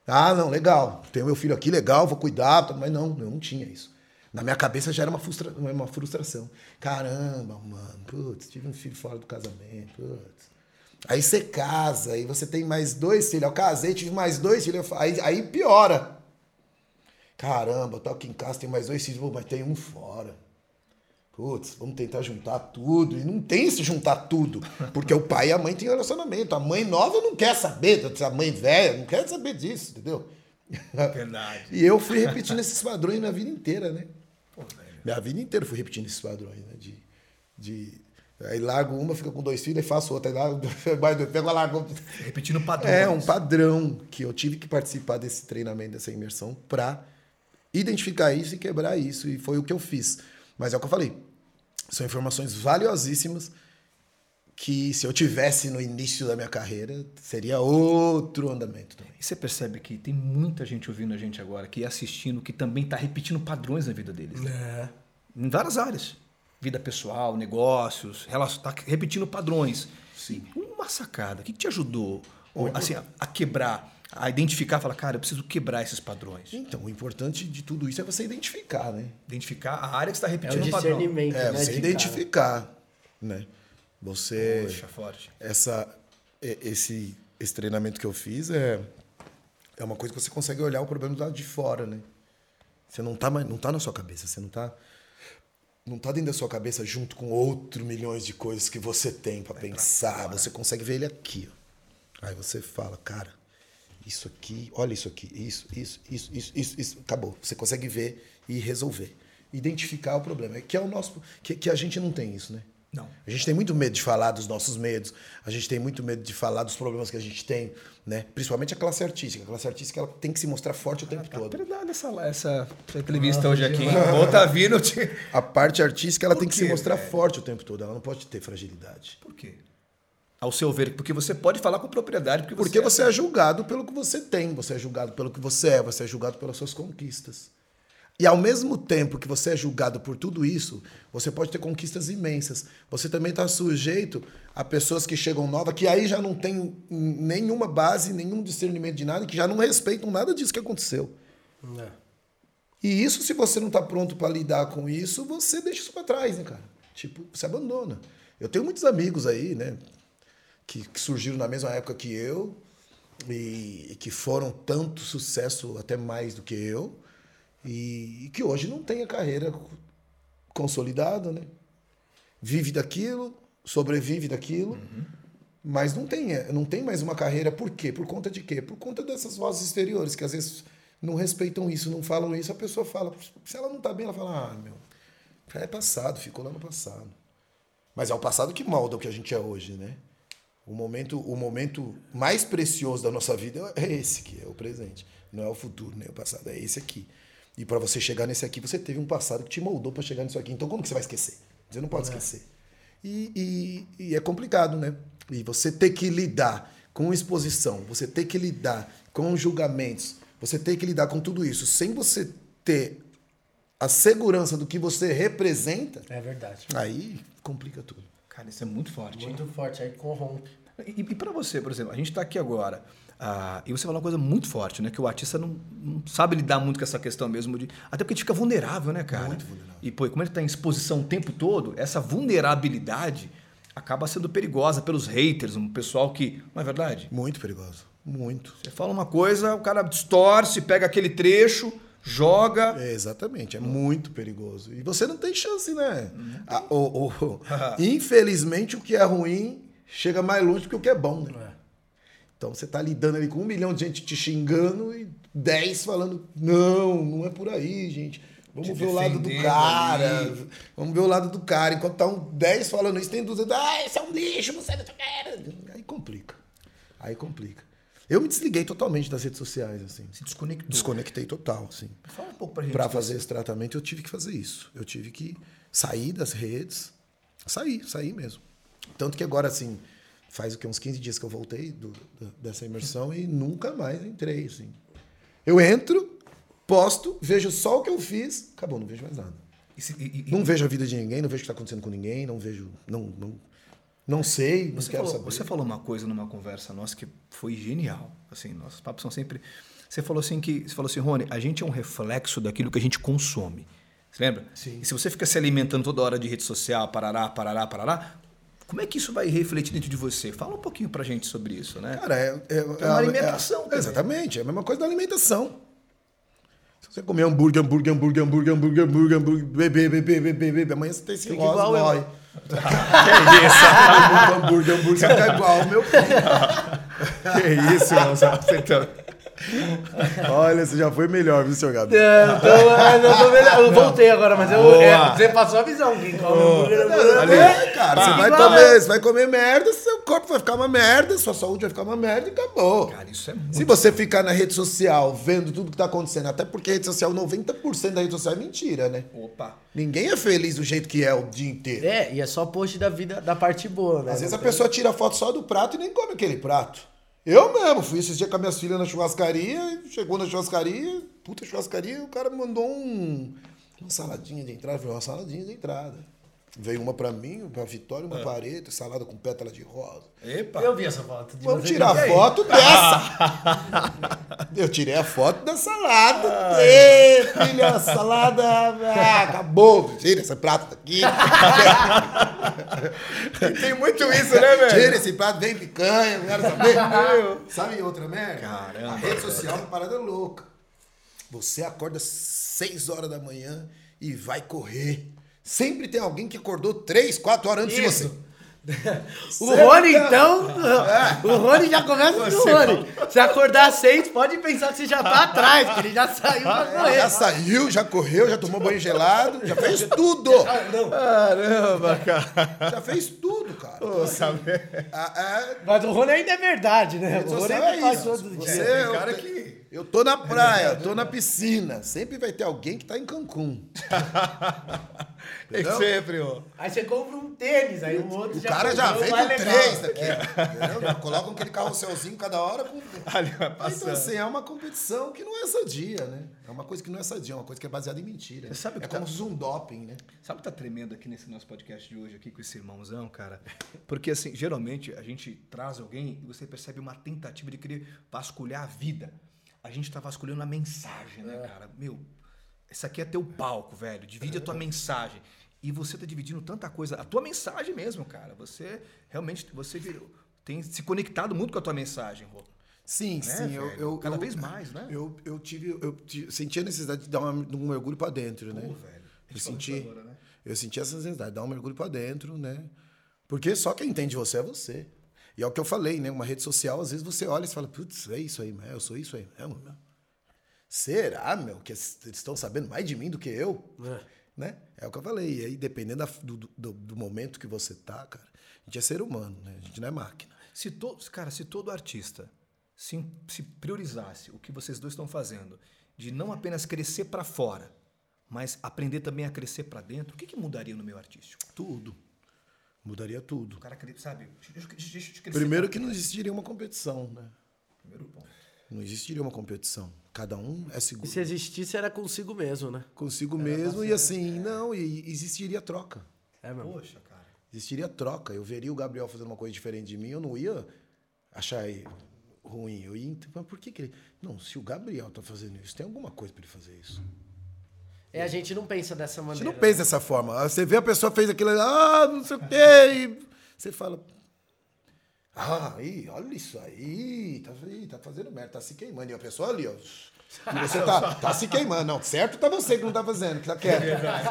ah, não, legal. Tenho meu filho aqui, legal, vou cuidar. Mas não, eu não tinha isso. Na minha cabeça já era uma, frustra... uma frustração. Caramba, mano, putz, tive um filho fora do casamento, putz. Aí você casa, aí você tem mais dois filhos. Eu casei, tive mais dois filhos. Aí, aí piora. Caramba, eu tô aqui em casa, tem mais dois filhos, mas tem um fora. Putz, vamos tentar juntar tudo. E não tem se juntar tudo. Porque o pai e a mãe têm relacionamento. A mãe nova não quer saber, a mãe velha não quer saber disso, entendeu? Verdade. *laughs* E eu fui repetindo esses padrões minha vida inteira, né? Pô. Minha vida inteira fui repetindo esses padrões, né? De, de... Aí largo uma, fica com dois filhos, aí faço outra. Aí largo, *laughs* mais dois, pego, largo. Repetindo padrões. É um padrão que eu tive que participar desse treinamento, dessa imersão, para identificar isso e quebrar isso. E foi o que eu fiz. Mas é o que eu falei. São informações valiosíssimas que, se eu tivesse no início da minha carreira, seria outro andamento também. E você percebe que tem muita gente ouvindo a gente agora, que assistindo, que também está repetindo padrões na vida deles. né? É. Em várias áreas. Vida pessoal, negócios, relacion... tá repetindo padrões. Sim. Uma sacada. O que te ajudou ou, assim, a, a quebrar, a identificar, falar, cara, eu preciso quebrar esses padrões. Então, o importante de tudo isso é você identificar, né? Identificar a área que está É repetindo o um padrão. discernimento, É, né? você de identificar, né? Você... Poxa, forte. essa esse esse treinamento que eu fiz é é uma coisa que você consegue olhar o problema do lado de fora, né? Você não tá mais, não tá na sua cabeça, você não tá não tá dentro da sua cabeça junto com outros milhões de coisas que você tem para pensar. Você consegue ver ele aqui, ó. Aí você fala, cara, isso aqui, olha isso aqui, isso, isso, isso, isso, isso, isso, acabou. Você consegue ver e resolver, identificar o problema. É que é o nosso que, que a gente não tem isso, né? Não. A gente tem muito medo de falar dos nossos medos, a gente tem muito medo de falar dos problemas que a gente tem, né? Principalmente a classe artística. A classe artística ela tem que se mostrar forte o tempo Tá todo. verdade essa, essa, entrevista hoje aqui. Ou tá vindo. te- A parte artística ela Por tem que quê, se mostrar velho? forte o tempo todo, ela não pode ter fragilidade. Por quê? Ao seu ver, porque você pode falar com propriedade, porque você, Porque você é julgado pelo que você tem, você é julgado pelo que você é, você é julgado pelas suas conquistas. E ao mesmo tempo que você é julgado por tudo isso, você pode ter conquistas imensas. Você também está sujeito a pessoas que chegam novas, que aí já não tem nenhuma base, nenhum discernimento de nada, que já não respeitam nada disso que aconteceu. É. E isso, se você não está pronto para lidar com isso, você deixa isso para trás, né, cara? Tipo, você abandona. Eu tenho muitos amigos aí, né, que, que surgiram na mesma época que eu e, e que foram tanto sucesso, até mais do que eu, e, e que hoje não tem a carreira consolidada, né? Vive daquilo, sobrevive daquilo, mas não tem, é, não tem mais uma carreira. Por quê? Por conta de quê? Por conta dessas vozes exteriores, que às vezes não respeitam isso, não falam isso. A pessoa fala, se ela não tá bem, ela fala, ah, meu, é passado, ficou lá no passado. Mas é o passado que molda o que a gente é hoje, né? O momento, o momento mais precioso da nossa vida é esse que é o presente. Não é o futuro, nem o passado, é esse aqui. E para você chegar nesse aqui, você teve um passado que te moldou para chegar nisso aqui. Então como que você vai esquecer? Você não pode esquecer. E, e- e é complicado, né? E você ter que lidar com exposição, você ter que lidar com julgamentos, você ter que lidar com tudo isso sem você ter a segurança do que você representa, É verdade. aí complica tudo. Cara, isso é muito forte. hein? Muito forte, aí corrompe. E, e para você, por exemplo, a gente está aqui agora. Ah, e você falou uma coisa muito forte, né? Que o artista não, não sabe lidar muito com essa questão mesmo de. Até porque a gente fica vulnerável, né, cara? Muito vulnerável. E, pô, como ele está em exposição o tempo todo, essa vulnerabilidade acaba sendo perigosa pelos haters, um pessoal que. Não é verdade? Muito perigoso. Muito. Você fala uma coisa, o cara distorce, pega aquele trecho, joga. É, exatamente, é muito perigoso. E você não tem chance, né? Ah, o- o- *laughs* infelizmente, o que é ruim chega mais longe do que o que é bom, né? Então você tá lidando ali com um milhão de gente te xingando e dez falando, não, não é por aí, gente. Vamos ver o lado do cara. ali. Vamos ver o lado do cara. Enquanto tá um 10 falando isso, tem 200. Ah, esse é um lixo, você não quê." Aí complica. Aí complica. Eu me desliguei totalmente das redes sociais, assim. Se desconectou. Desconectei total, assim. Fala um pouco pra gente. Para disso. fazer esse tratamento, eu tive que fazer isso. Eu tive que sair das redes. Sair, sair mesmo. Tanto que agora, assim, faz o que? Uns 15 dias que eu voltei do- do- dessa imersão e nunca mais entrei, assim. Eu entro, posto, vejo só o que eu fiz, acabou, não vejo mais nada. E se- e- e- Não vejo a vida de ninguém, não vejo o que está acontecendo com ninguém, não vejo. Não, não, não sei, não Você quero falou, saber. você falou uma coisa numa conversa nossa que foi genial. Assim, nossos papos são sempre. Você falou assim que. Você falou assim, Rony, a gente é um reflexo daquilo que a gente consome. Você lembra? Sim. E se você fica se alimentando toda hora de rede social, parará, parará, parará, como é que isso vai refletir dentro de você? Fala um pouquinho pra gente sobre isso, né? Cara, é, é, uma alimentação também. exatamente, é a mesma coisa da alimentação. Se você comer hambúrguer, hambúrguer, hambúrguer, hambúrguer, hambúrguer, hambúrguer, hambúrguer, beber, beber, beber, beber, amanhã você tem esse Fica igual eu. morre. que isso? hambúrguer, hambúrguer, você fica igual, meu filho. que isso, irmão? Você tá- Olha, você já foi melhor, viu, senhor Gabi? É, eu, tô, eu, tô melhor. eu voltei agora, mas eu, é, você passou a visão. Quem come hambúrguer, hambúrguer, É, cara, você Pá. vai comer, você vai comer merda, seu corpo vai ficar uma merda, sua saúde vai ficar uma merda e acabou. Cara, isso é muito. Se você ficar na rede social vendo tudo que tá acontecendo, até porque a rede social, 90% da rede social é mentira, né? Opa. Ninguém é feliz do jeito que é o dia inteiro. É, e é só post da vida, da parte boa, né? Às vezes a pessoa tira foto só do prato e nem come aquele prato. Eu mesmo fui esses dias com as minhas filhas na churrascaria, chegou na churrascaria, puta churrascaria, o cara me mandou um, uma saladinha de entrada. Eu falei, uma saladinha de entrada. Veio uma pra mim, pra Vitória, uma pareta, salada com pétala de rosa. Epa. Eu vi essa foto. de Vamos tirar aí? foto dessa. *laughs* Eu tirei a foto da salada. Ê, filha, salada. Ah, acabou. Tira esse prato daqui. *laughs* Tem muito isso, né, velho? Tira esse prato, vem picanha, quero saber. Sabe outra merda? Caramba. A rede social é uma parada louca. Você acorda 6 horas da manhã e vai correr. Sempre tem alguém que acordou 3, 4 horas antes Isso. de você. *laughs* O Sempre Rony, então. O Rony já começa com o Rony. Se acordar às seis, pode pensar que você já tá *laughs* atrás, que ele já saiu pra correr. Já saiu, já correu, já tomou banho gelado, já fez tudo. Caramba, cara. Já fez tudo, cara. Ô, sabe? Ah, é, Mas o Rony ainda é verdade, né? O Rony ainda é faz isso. todo Você, dia. Tem eu, cara que- eu tô na praia, eu tô na piscina. Sempre vai ter alguém que tá em Cancún. *laughs* É sempre, ó. Aí você compra um tênis, aí o outro O já cara já vem com três daqui. Já Colocam aquele carrosselzinho cada hora com. Ali vai Então, passando. assim, é uma competição que não é sadia, né? É uma coisa que não é sadia, é uma coisa que é baseada em mentira. Você sabe é que como tá- se fosse um doping, né? Sabe o que tá tremendo aqui nesse nosso podcast de hoje, aqui com esse irmãozão, cara? Porque, assim, geralmente a gente traz alguém e você percebe uma tentativa de querer vasculhar a vida. A gente tá vasculhando a mensagem, né, cara? Meu, esse aqui é teu palco, velho. Divide a tua mensagem. E você tá dividindo tanta coisa. A tua mensagem mesmo, cara. Você realmente você virou- tem se conectado muito com a tua mensagem, Rô. Sim, Né, sim. Eu, eu, Cada eu- vez mais, né? Eu, eu tive. Eu ti- senti a necessidade de dar uma- um mergulho pra dentro, né? Pô, velho. Eu senti, agora, né? eu senti essa necessidade de dar um mergulho pra dentro, né? Porque só quem entende você é você. E é o que eu falei, né? Uma rede social, às vezes você olha e fala, putz, é isso aí, eu sou isso aí mesmo, meu. Será, meu, que eles estão sabendo mais de mim do que eu? É. Né? É o que eu falei. E aí, dependendo do, do, do momento que você tá, cara, a gente é ser humano, né? A gente não é máquina. Se todo, cara, se todo artista se, se priorizasse o que vocês dois estão fazendo, de não apenas crescer para fora, mas aprender também a crescer para dentro, o que, que mudaria no meio artístico? Tudo. Mudaria tudo. O cara, sabe? Primeiro que não existiria uma competição, né? Primeiro ponto. Não existiria uma competição. Cada um é E seguro se existisse, era consigo mesmo, né? consigo mesmo e assim, não, e existiria troca. É mesmo. Poxa, cara. Existiria troca. Eu veria o Gabriel fazendo uma coisa diferente de mim, eu não ia achar. ruim. Eu ia, ent- mas por que, que ele. Não, se o Gabriel tá fazendo isso, tem alguma coisa pra ele fazer isso. É, a gente não pensa dessa A maneira. gente não pensa dessa forma. Você vê a pessoa fez aquilo, ah, não sei o quê. E você fala. Ah, aí, olha isso aí, tá, tá fazendo merda, tá se queimando. E a pessoa ali, ó. E você tá, *laughs* tá se queimando. Não, certo tá você que não tá fazendo, que tá quieto.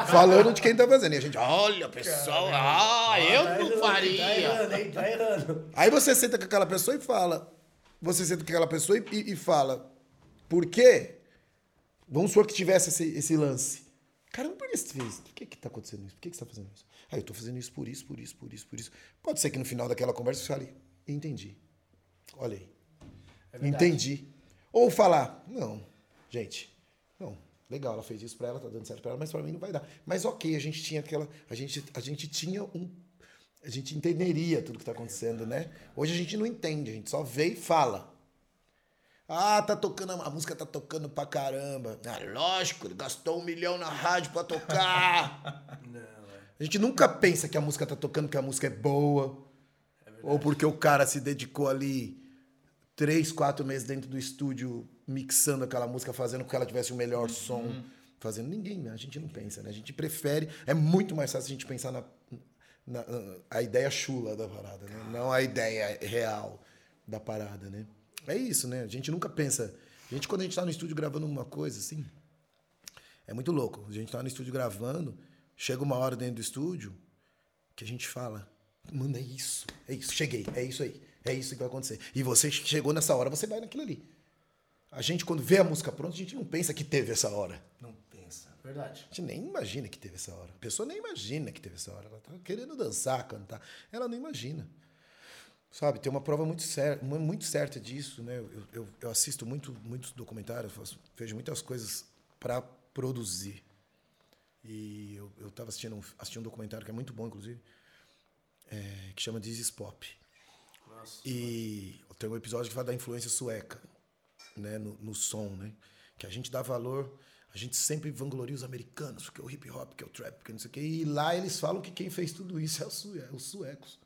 Falando de quem tá fazendo. E a gente, olha, pessoal, ah, eu Tá não errando, faria. Tá errando, hein? Tá errando. Aí você senta com aquela pessoa e fala. Você senta com aquela pessoa e, e- e fala. Por quê? Vamos supor que tivesse esse, esse lance. Caramba, por que você fez? isso? Por que que tá acontecendo isso? Por que que você tá fazendo isso? Ah, eu tô fazendo isso por isso, por isso, por isso, por isso. Pode ser que no final daquela conversa você fale, entendi. Olha aí. entendi. Ou falar, não, gente, não, legal, ela fez isso pra ela, tá dando certo pra ela, mas pra mim não vai dar. Mas ok, a gente tinha aquela. A gente, a gente tinha um. A gente entenderia tudo que tá acontecendo, né? Hoje a gente não entende, a gente só vê e fala. Ah, tá tocando, a música tá tocando pra caramba. Ah, lógico, ele gastou um milhão na rádio pra tocar. *laughs* A gente nunca pensa que a música tá tocando porque a música é boa. ou porque o cara se dedicou ali três, quatro meses dentro do estúdio mixando aquela música, fazendo com que ela tivesse o melhor som. Fazendo ninguém, né? a gente não pensa, né? A gente prefere. É muito mais fácil a gente pensar na, na- na- a ideia chula da parada, né? Não a ideia real da parada, né? É isso, né? A gente nunca pensa. A gente, quando a gente tá no estúdio gravando uma coisa, assim, é muito louco. A gente tá no estúdio gravando, chega uma hora dentro do estúdio que a gente fala, mano, é isso, é isso, cheguei, é isso aí, é isso que vai acontecer. E você chegou nessa hora, você vai naquilo ali. A gente, quando vê a música pronta, a gente não pensa que teve essa hora. Não pensa. Verdade. A gente nem imagina que teve essa hora. A pessoa nem imagina que teve essa hora. Ela tá querendo dançar, cantar. Ela não imagina. Sabe, tem uma prova muito, cer uma- muito certa disso, né? Eu, eu, eu assisto muito, muitos documentários, faço- vejo muitas coisas para produzir. E eu, eu tava assistindo um, assistindo um documentário que é muito bom, inclusive, é, que chama This is Pop. E tem um episódio que fala da influência sueca, né, no, no som, né? Que a gente dá valor, a gente sempre vangloria os americanos, porque é o hip hop, que é o trap, porque não sei o quê. E lá eles falam que quem fez tudo isso é os, sue- os suecos.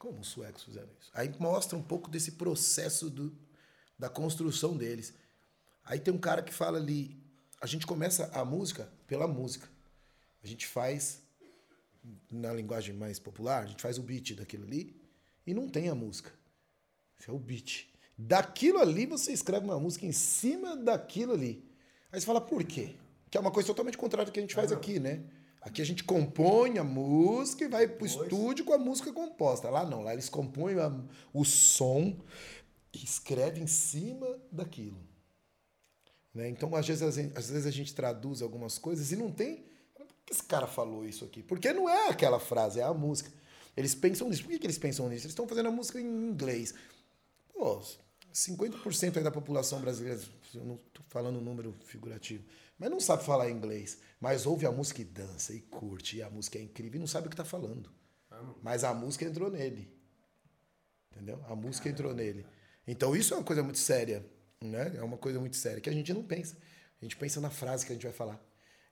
Como os suecos fizeram isso? Aí mostra um pouco desse processo do, da construção deles. Aí tem um cara que fala ali, a gente começa a música pela música. A gente faz na linguagem mais popular, a gente faz o beat daquilo ali e não tem a música. Isso é o beat. Daquilo ali você escreve uma música em cima daquilo ali. Aí você fala, por quê? Que é uma coisa totalmente contrária do que a gente faz aqui, né? Aqui a gente compõe a música e vai pro estúdio com a música composta. Lá não, lá eles compõem a- o som e escrevem em cima daquilo. Né? Então, às vezes, a gente- às vezes a gente traduz algumas coisas e não tem. Por que esse cara falou isso aqui? Porque não é aquela frase, é a música. Eles pensam nisso. Por que, que eles pensam nisso? Eles estão fazendo a música em inglês. Pô, 50% aí da população brasileira, eu não estou falando um número figurativo, mas não sabe falar inglês. Mas ouve a música e dança e curte, e a música é incrível e não sabe o que está falando. Mas a música entrou nele. Entendeu? A música entrou nele. Então isso é uma coisa muito séria, né? É uma coisa muito séria que a gente não pensa. A gente pensa na frase que a gente vai falar.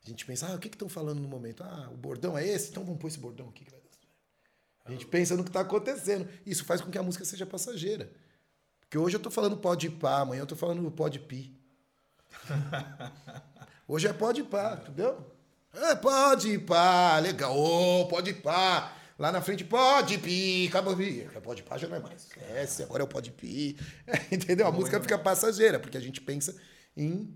A gente pensa, ah, o que estão falando no momento? Ah, o bordão é esse? Então vamos pôr esse bordão aqui que vai dar. A gente pensa no que está acontecendo. Isso faz com que a música seja passageira. Porque hoje eu tô falando pode pá, amanhã eu tô falando pode pi. *laughs* Hoje é pode pá, entendeu? É, pode pá, legal, ô, pode pá. Lá na frente, pode pi, acabou pi. Pode pá já não é mais. Esquece, agora é o pode pi. *laughs* entendeu? A música fica passageira, porque a gente pensa em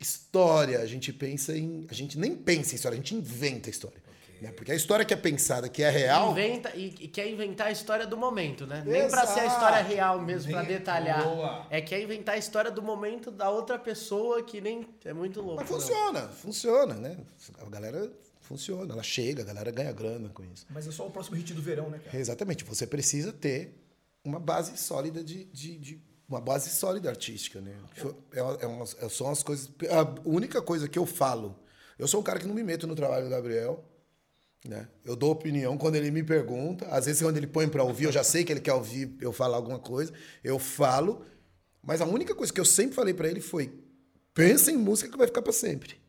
história, a gente pensa em. A gente nem pensa em história, a gente inventa história. Né? Porque a história que é pensada, que é real. Inventa, e, e quer inventar a história do momento, né? Nem pra ser a história Exato. real mesmo, pra Bem- detalhar. Boa. É quer inventar a história do momento da outra pessoa que nem. É muito louco. Mas funciona, funciona, né? A galera funciona, ela chega, a galera ganha grana com isso. Mas é só o próximo hit do verão, né, cara? Exatamente, você precisa ter uma base sólida de, de, de- uma base sólida artística, né? É, é umas- é- são as coisas. A única coisa que eu falo, eu sou um cara que não me meto no trabalho do Gabriel, né? Eu dou opinião quando ele me pergunta, às vezes quando ele põe para ouvir, eu já sei que ele quer ouvir eu falar alguma coisa, eu falo, mas a única coisa que eu sempre falei para ele foi: pensa em música que vai ficar para sempre.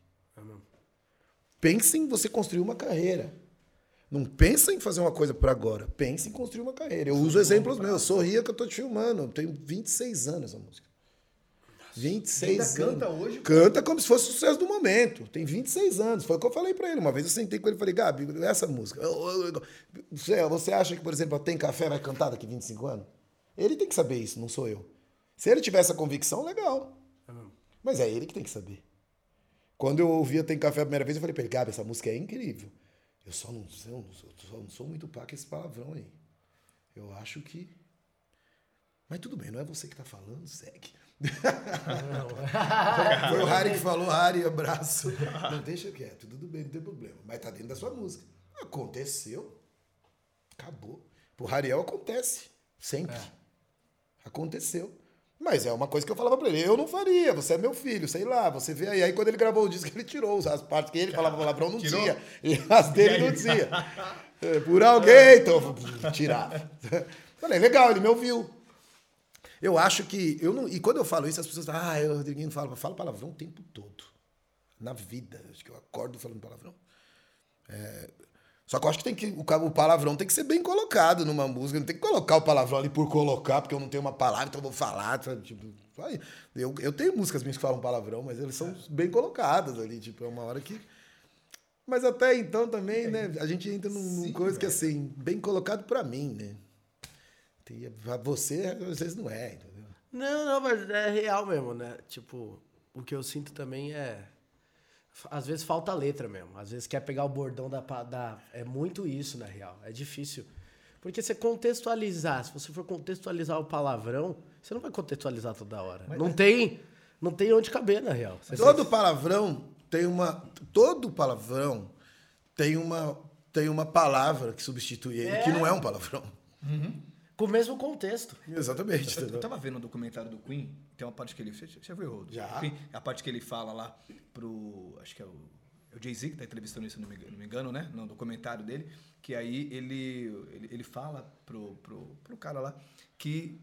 Pense em você construir uma carreira. Não pensa em fazer uma coisa por agora. Pensa em construir uma carreira. Eu uso exemplos meus. Sorria que eu tô te filmando. Eu tenho 26 anos essa música. 26 Ainda anos. canta hoje? Canta como se fosse o sucesso do momento. Tem 26 anos. Foi o que eu falei pra ele. Uma vez eu sentei com ele e falei, Gabi, essa música. Você, acha que, por exemplo, Tem Café vai cantar daqui 25 anos? Ele tem que saber isso, não sou eu. Se ele tiver essa convicção, legal. Mas é ele que tem que saber. Quando eu ouvia Tem Café a primeira vez, eu falei pra ele, Gabi, essa música é incrível. Eu só não, sei, eu não sou, só não sou muito pá com esse palavrão aí. Eu acho que. Mas tudo bem, não é você que tá falando, segue. *laughs* Foi o Harry que falou, Harry, abraço. Não, deixa quieto, tudo bem, não tem problema. Mas tá dentro da sua música. Aconteceu. Acabou. Pro Rariel acontece. Sempre. Aconteceu. Mas é uma coisa que eu falava pra ele. Eu não faria, você é meu filho, sei lá, você vê aí. Aí quando ele gravou o disco, ele tirou as partes que ele falava palavrão, não Tirou? tinha. E as dele não tinha. *laughs* É, Por alguém, então, tirava. *laughs* Falei, legal, ele me ouviu. Eu acho que. Eu não, e quando eu falo isso, as pessoas falam, ah, eu, Rodriguinho, não fala. Eu falo palavrão o tempo todo. Na vida. Acho que eu acordo falando palavrão. É, só que eu acho que, tem que o, palavrão tem que ser bem colocado numa música. Não tem que colocar o palavrão ali por colocar, porque eu não tenho uma palavra, então eu vou falar. Tipo, eu, eu tenho músicas minhas que falam palavrão, mas elas são bem colocadas ali. Tipo, é uma hora que. Mas até então também, né? A gente entra num, num Sim, coisa que velho. assim, bem colocado pra mim, né? Tem, pra você, às vezes não é, entendeu? Não, não, mas é real mesmo, né? Tipo, o que eu sinto também é. Às vezes falta letra mesmo. Às vezes quer pegar o bordão da, da. É muito isso, na real. É difícil. Porque você contextualizar, se você for contextualizar o palavrão, você não vai contextualizar toda hora. não tem. Não tem onde caber, na real. Você Todo palavrão tem uma. Todo palavrão tem uma, tem uma palavra que substitui ele, que não é um palavrão. Com o mesmo contexto. Exatamente. Eu, eu tava vendo um documentário do Queen, tem uma parte que ele. Você já viu, Rodo? Já. Queen, a parte que ele fala lá pro. Acho que é o. é o Jay-Z que tá entrevistando isso, se não me, não me engano, né? No documentário dele. Que aí ele, ele, ele fala pro, pro, pro cara lá que.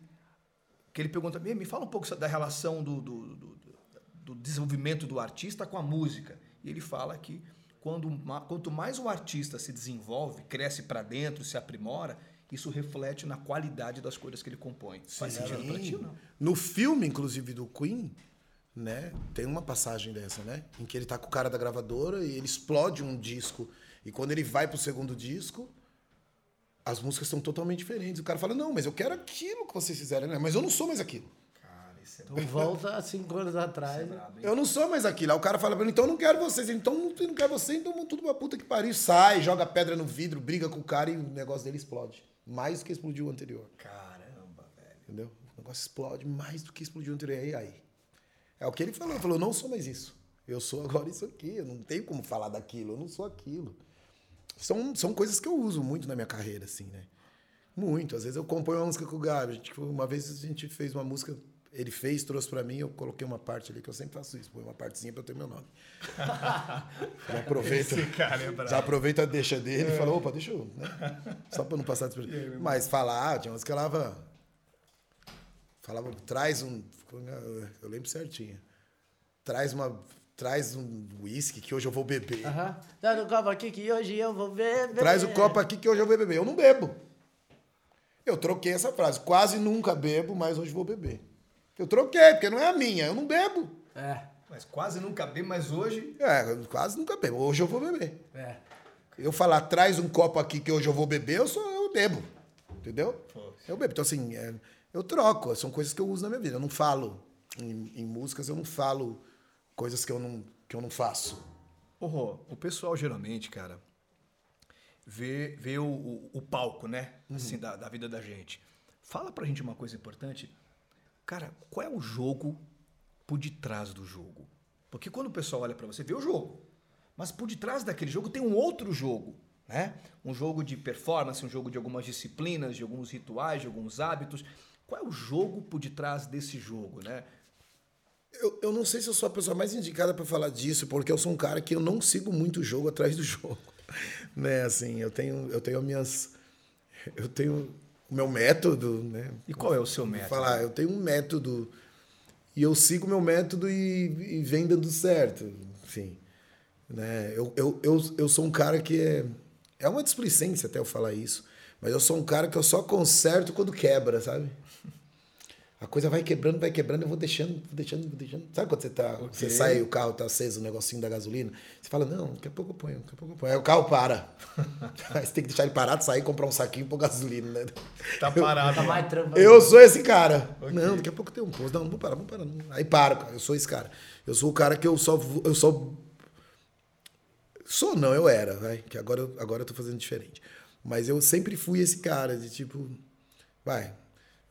Que ele pergunta, me, me fala um pouco da relação do, do, do, do desenvolvimento do artista com a música. E ele fala que quando, quanto mais o artista se desenvolve, cresce para dentro, se aprimora, isso reflete na qualidade das coisas que ele compõe. Faz sentido pra ti ou não? No filme, inclusive, do Queen, né, tem uma passagem dessa, né? Em que ele tá com o cara da gravadora e ele explode um disco. E quando ele vai pro segundo disco, as músicas são totalmente diferentes. O cara fala, não, mas eu quero aquilo que vocês fizeram, né? Mas eu não sou mais aquilo. Cara, isso é Então volta há cinco anos atrás. brabo, hein? Eu não sou mais aquilo. Aí o cara fala pra mim, então eu não quero vocês. Então eu não quero você, então tudo uma puta que pariu. Sai, joga pedra no vidro, briga com o cara e o negócio dele explode. Mais do que explodiu o anterior. Caramba, velho. Entendeu? O negócio explode mais do que explodiu o anterior. E aí? É o que ele falou. Ele falou, não sou mais isso. Eu sou agora isso aqui. Eu não tenho como falar daquilo. Eu não sou aquilo. São, são coisas que eu uso muito na minha carreira, assim, né? Muito. Às vezes eu componho uma música com o Gabi. Gente- Uma vez a gente fez uma música, ele fez, trouxe pra mim, eu coloquei uma parte ali, que eu sempre faço isso, põe uma partezinha pra eu ter meu nome. *laughs* Já aproveita. cara é. Já aproveita a deixa dele e fala, opa, deixa eu. Né? *laughs* Só pra não passar despercebido. Mas falar, tinha umas que falava. Falava, traz um. Eu lembro certinho. Traz uma. Traz um uísque que hoje eu vou beber. Dá no copo aqui que hoje eu vou beber. Traz o copo aqui que hoje eu vou beber. Eu não bebo. Eu troquei essa frase. Quase nunca bebo, mas hoje vou beber. Eu troquei, porque não é a minha. Eu não bebo. É, Mas quase nunca bem, mas hoje. É, quase nunca bebo. Hoje eu vou beber. é. Eu falar, traz um copo aqui que hoje eu vou beber, eu sou eu bebo. Entendeu? Pô. Eu bebo. Então, assim, é, eu troco. São coisas que eu uso na minha vida. Eu não falo. Em, em músicas, eu não falo coisas que eu não, que eu não faço. Ô, Rô, o pessoal geralmente, cara, vê, vê o, o, o palco, né? Assim, da, da vida da gente. Fala pra gente uma coisa importante. Cara, qual é o jogo por detrás do jogo? Porque quando o pessoal olha pra você, vê o jogo. Mas por detrás daquele jogo tem um outro jogo, né? Um jogo de performance, um jogo de algumas disciplinas, de alguns rituais, de alguns hábitos. Qual é o jogo por detrás desse jogo, né? Eu, eu não sei se eu sou a pessoa mais indicada para falar disso, porque eu sou um cara que eu não sigo muito o jogo atrás do jogo. *laughs* né, assim, eu tenho, eu tenho as minhas. Eu tenho o meu método, né? E qual é o seu método? falar, eu tenho um método e eu sigo meu método e, e vem dando certo, enfim. Né? Eu, eu, eu, eu sou um cara que é, É uma displicência até eu falar isso. Mas eu sou um cara que eu só conserto quando quebra, sabe? A coisa vai quebrando, vai quebrando, eu vou deixando, vou deixando, vou deixando. Sabe quando você tá. Okay. Você sai o carro tá aceso, o negocinho da gasolina? Você fala, não, daqui a pouco eu ponho, daqui a pouco eu ponho. Aí o carro para. *laughs* Aí você tem que deixar ele parado, sair, comprar um saquinho por gasolina, né? Tá parado. Tá mais eu sou esse cara. Okay. Não, daqui a pouco tem um posto. Não, não vou parar, vou parar. Não. Aí para, cara. Eu sou esse cara. Eu sou o cara que eu só. Eu só. Sou, não, eu era, vai. Que agora, agora eu tô fazendo diferente. Mas eu sempre fui esse cara de tipo. Vai,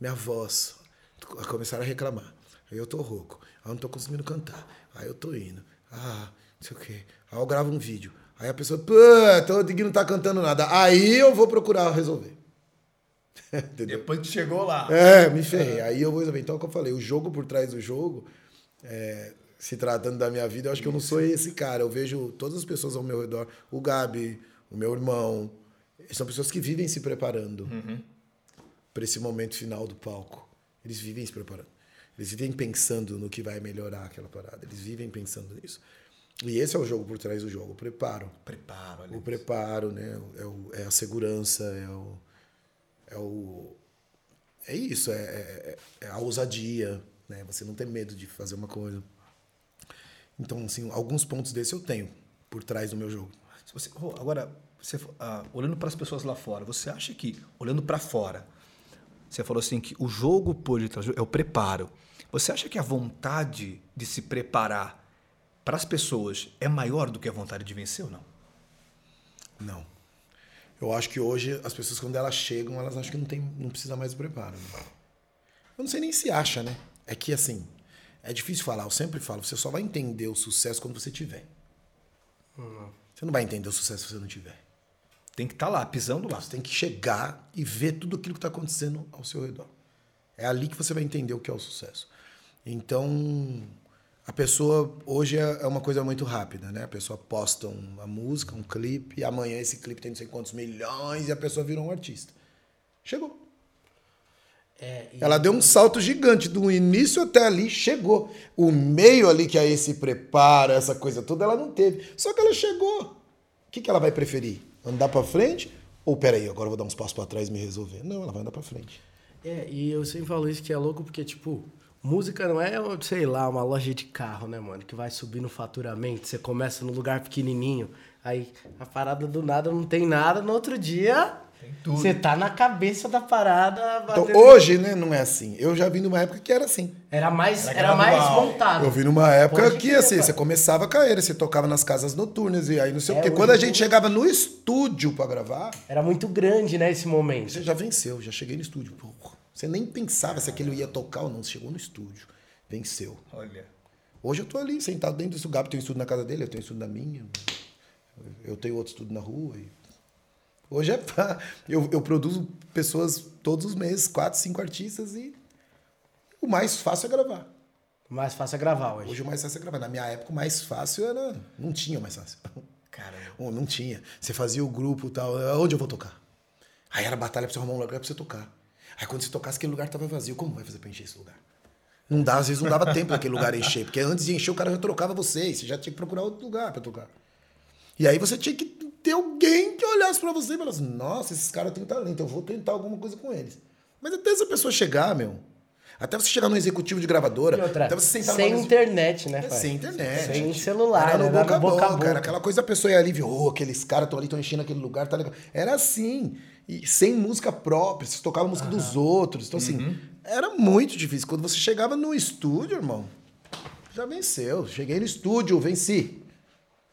minha voz começaram a reclamar. Aí eu tô rouco. Aí eu não tô conseguindo cantar. Aí eu tô indo. Ah, não sei o quê. Aí eu gravo um vídeo. Aí a pessoa, pô, tô que não tá cantando nada. Aí eu vou procurar resolver. *laughs* Depois que chegou lá. É, me ferrei. Aí eu vou resolver. Então, como eu falei, o jogo por trás do jogo, é, se tratando da minha vida, eu acho que eu não sou esse cara. Eu vejo todas as pessoas ao meu redor, o Gabi, o meu irmão, são pessoas que vivem se preparando uhum. para esse momento final do palco. Eles vivem se preparando. Eles vivem pensando no que vai melhorar aquela parada. Eles vivem pensando nisso. E esse é o jogo por trás do jogo, o preparo. Preparo, O preparo, né? É, o, é a segurança, é o. É, o, é isso, é, é, é, a ousadia, né? Você não tem medo de fazer uma coisa. Então, assim, alguns pontos desse eu tenho por trás do meu jogo. Você, agora, você, ah, olhando para as pessoas lá fora, você acha que, olhando para fora, você falou assim que o jogo detrás é o preparo. Você acha que a vontade de se preparar para as pessoas é maior do que a vontade de vencer ou não? Não. Eu acho que hoje as pessoas quando elas chegam, elas acham que não tem, não precisa mais do preparo. Né? Eu não sei nem se acha, né? É que assim, é difícil falar. Eu sempre falo, você só vai entender o sucesso quando você tiver. Uhum. Você não vai entender o sucesso se você não tiver. Tem que estar tá lá, pisando lá. Você tem que chegar e ver tudo aquilo que está acontecendo ao seu redor. É ali que você vai entender o que é o sucesso. Então, a pessoa hoje é, é uma coisa muito rápida, né? A pessoa posta uma música, um clipe, e amanhã esse clipe tem não sei quantos milhões e a pessoa virou um artista. Chegou. É, e... Ela deu um salto gigante do início até ali, chegou. O meio ali que aí se prepara, essa coisa toda, ela não teve. Só que ela chegou. O que, que ela vai preferir? Andar para frente? Ou peraí, agora eu vou dar uns passos para trás e me resolver? Não, ela vai andar para frente. É, e eu sempre falo isso que é louco porque, tipo, música não é, sei lá, uma loja de carro, né, mano? Que vai subir no faturamento. Você começa no lugar pequenininho, aí a parada do nada não tem nada, no outro dia você tá na cabeça da parada. Então, hoje, né, não é assim. Eu já vi numa época que era assim. Era mais, era, era mais montado. Eu vi numa época hoje que, assim, você começava a cair, você tocava nas casas noturnas e aí não sei é, o quê. Quando a gente chegava no estúdio para gravar. Era muito grande, né, esse momento. Você já venceu, já cheguei no estúdio. você nem pensava se aquele ia tocar ou não. Você chegou no estúdio. Venceu. Olha. Hoje eu tô ali, sentado dentro desse lugar. Tem um estúdio na casa dele, eu tenho um estúdio na minha. Eu tenho outro estúdio na rua. E Hoje é. Eu, eu produzo pessoas todos os meses, quatro, cinco artistas e o mais fácil é gravar. O mais fácil é gravar hoje. Hoje o mais fácil é gravar. Na minha época, o mais fácil era. Não tinha mais fácil. Caramba. Não tinha. Você fazia o grupo e tal. Onde eu vou tocar? Aí era batalha pra você arrumar um lugar pra você tocar. Aí quando você tocasse, aquele lugar tava vazio. Como vai fazer pra encher esse lugar? Não dá, às vezes não dava tempo aquele lugar encher. Porque antes de encher, o cara já trocava você. Você já tinha que procurar outro lugar pra tocar. E aí você tinha que ter alguém que olhasse para você e falasse: Nossa, esses caras têm talento, eu vou tentar alguma coisa com eles. Mas até essa pessoa chegar, meu. Até você chegar no executivo de gravadora. Outra, até você sentar sem internet, né? É, sem internet. Sem celular. Era no boca, a boca, boca. Era aquela coisa a pessoa ia ali e oh, aqueles caras estão ali, estão enchendo aquele lugar, tá legal. Era assim. E sem música própria, você tocava a música dos outros. Então, assim, uhum. era muito difícil. Quando você chegava no estúdio, irmão, já venceu. Cheguei no estúdio, venci.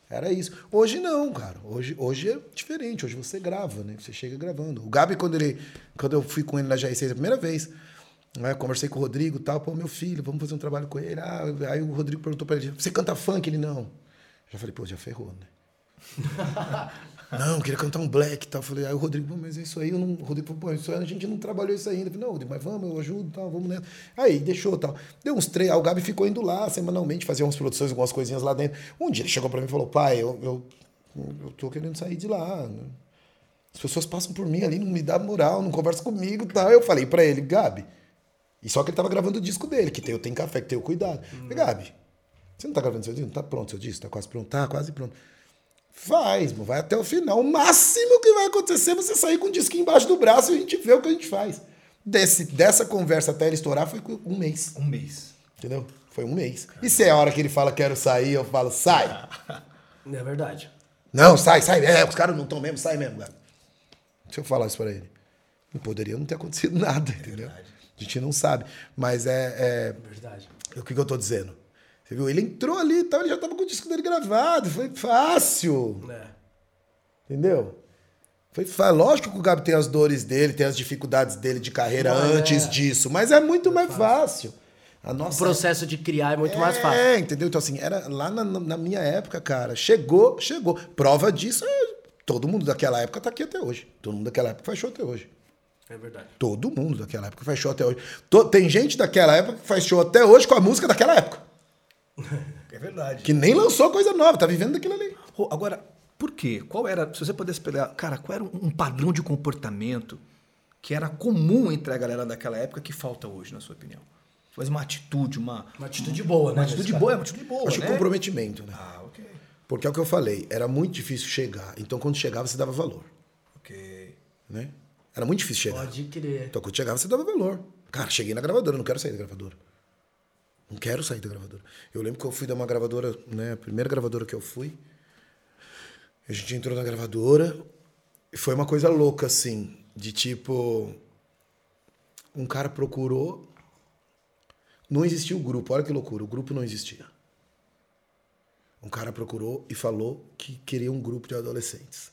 Era isso. Hoje não, cara. Hoje, hoje é diferente. Hoje você grava, né? Você chega gravando. O Gabi, quando, ele, quando eu fui com ele na GR6 a primeira vez, né? conversei com o Rodrigo tal, pô, meu filho, vamos fazer um trabalho com ele. Ah, aí o Rodrigo perguntou pra ele: você canta funk? Ele não. Já falei, pô, já ferrou, né? *laughs* Não, queria cantar um black e tal. Falei, aí o Rodrigo, mas isso aí, eu não. O Rodrigo falou, pô, isso aí, a gente não trabalhou isso ainda. Falei, não, Rodrigo, mas vamos, eu ajudo tal, vamos nessa. Aí deixou tal. Deu uns três, aí o Gabi ficou indo lá semanalmente, fazia umas produções, algumas coisinhas lá dentro. Um dia ele chegou para mim e falou, pai, eu, eu, eu tô querendo sair de lá. As pessoas passam por mim ali, não me dá moral, não conversa comigo e tal. Eu falei para ele, Gabi. E só que ele tava gravando o disco dele, que tem o Tem Café, que tem o Cuidado. Falei, Gabi, você não tá gravando seu disco? Não tá pronto seu disco? Tá quase pronto? Tá quase pronto. Faz, vai até o final. O máximo que vai acontecer é você sair com o disco embaixo do braço e a gente vê o que a gente faz. Desse, dessa conversa até ele estourar foi um mês. Um mês. Entendeu? Foi um mês. E se é a hora que ele fala quero sair, eu falo, sai. *laughs* É verdade. Não, sai, sai. É, os caras não estão mesmo, sai mesmo, cara. Deixa eu falar isso pra ele. Não poderia não ter acontecido *laughs* nada, entendeu? A gente não sabe. Mas é. é... Verdade. O que, que eu tô dizendo? Você viu? Ele entrou ali e tal, ele já tava com o disco dele gravado. Foi fácil. É. Entendeu? Foi fa- lógico que o Gabi tem as dores dele, tem as dificuldades dele de carreira Mas antes é. disso, mas é muito mais fácil. A O nossa processo de criar é muito mais fácil. É, entendeu? Então, assim, era lá na, na minha época, cara. Chegou, chegou. Prova disso é todo mundo daquela época tá aqui até hoje. Todo mundo daquela época faz show até hoje. É verdade. Todo mundo daquela época faz show até hoje. Tem gente daquela época que faz show até hoje com a música daquela época. *laughs* É verdade. Que nem lançou coisa nova, tá vivendo daquilo ali. Agora, por quê? Qual era, se você pudesse pegar, cara, qual era um padrão de comportamento que era comum entre a galera daquela época que falta hoje, na sua opinião? Mas uma atitude, uma. Uma atitude boa, né? Uma atitude boa, é uma atitude boa, Acho né? que comprometimento, né? Ah, ok. Porque é o que eu falei, era muito difícil chegar. Então, quando chegava, você dava valor. Ok. Né? Era muito difícil chegar. Pode crer. Então, quando chegava, você dava valor. Cara, cheguei na gravadora, não quero sair da gravadora. Não quero sair da gravadora. Eu lembro que eu fui dar uma gravadora, né? A primeira gravadora que eu fui. A gente entrou na gravadora e foi uma coisa louca, assim, de tipo. Um cara procurou. Não existia o grupo, olha que loucura, o grupo não existia. Um cara procurou e falou que queria um grupo de adolescentes.